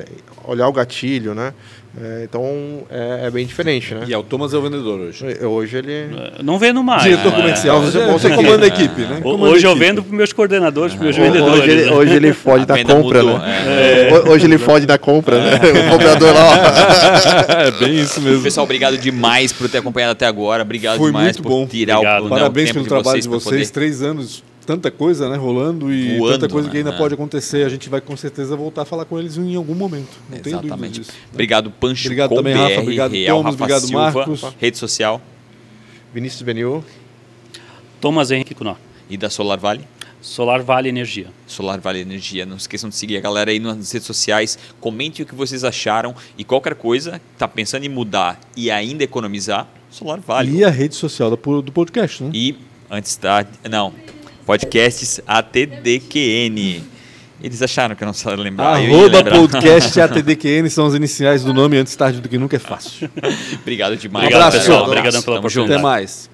olhar o gatilho, né? É, então é, é bem diferente, né? E é o Thomas é o vendedor hoje. Hoje ele. É, Não vendo mais. Diretor né? comercial, É, você, é, você é, comanda a é, equipe, né? Comanda Hoje a eu equipe. vendo para meus coordenadores, para meus Hoje vendedores. ele, né? hoje ele fode A da compra, mudou, né? é. Ho- Hoje ele fode da compra, né? O comprador lá. ó. é bem isso mesmo. Pessoal, obrigado demais por ter acompanhado até agora. Obrigado Foi demais muito por bom. tirar Obrigado. o, né, o Parabéns tempo pelo trabalho de vocês. poder- Três anos, tanta coisa né, rolando e Voando, tanta coisa que ainda né? pode acontecer. A gente vai com certeza voltar a falar com eles em algum momento. Não tenho dúvida Exatamente. disso. Obrigado, Pancho Obrigado com também, BR, Rafa. Obrigado, Real Thomas. Rafa Obrigado, Silva, Marcos. Rede social Vinícius Benil. Thomas Henrique Kunó. e da Solar Vale. Solar Vale Energia. Solar Vale Energia. Não esqueçam de seguir a galera aí nas redes sociais. Comentem o que vocês acharam e qualquer coisa, tá pensando em mudar e ainda economizar, Solar Vale. E a rede social do, podcast, né? E antes da. Não. Podcasts ATDQN. Eles acharam que eu não sabia lembrar. Arroba lembrar. podcast ATDQN são as iniciais do nome antes tarde do que nunca é fácil. Obrigado demais. Obrigado, pessoal. pessoal. Obrigadão pela oportunidade. Até mais.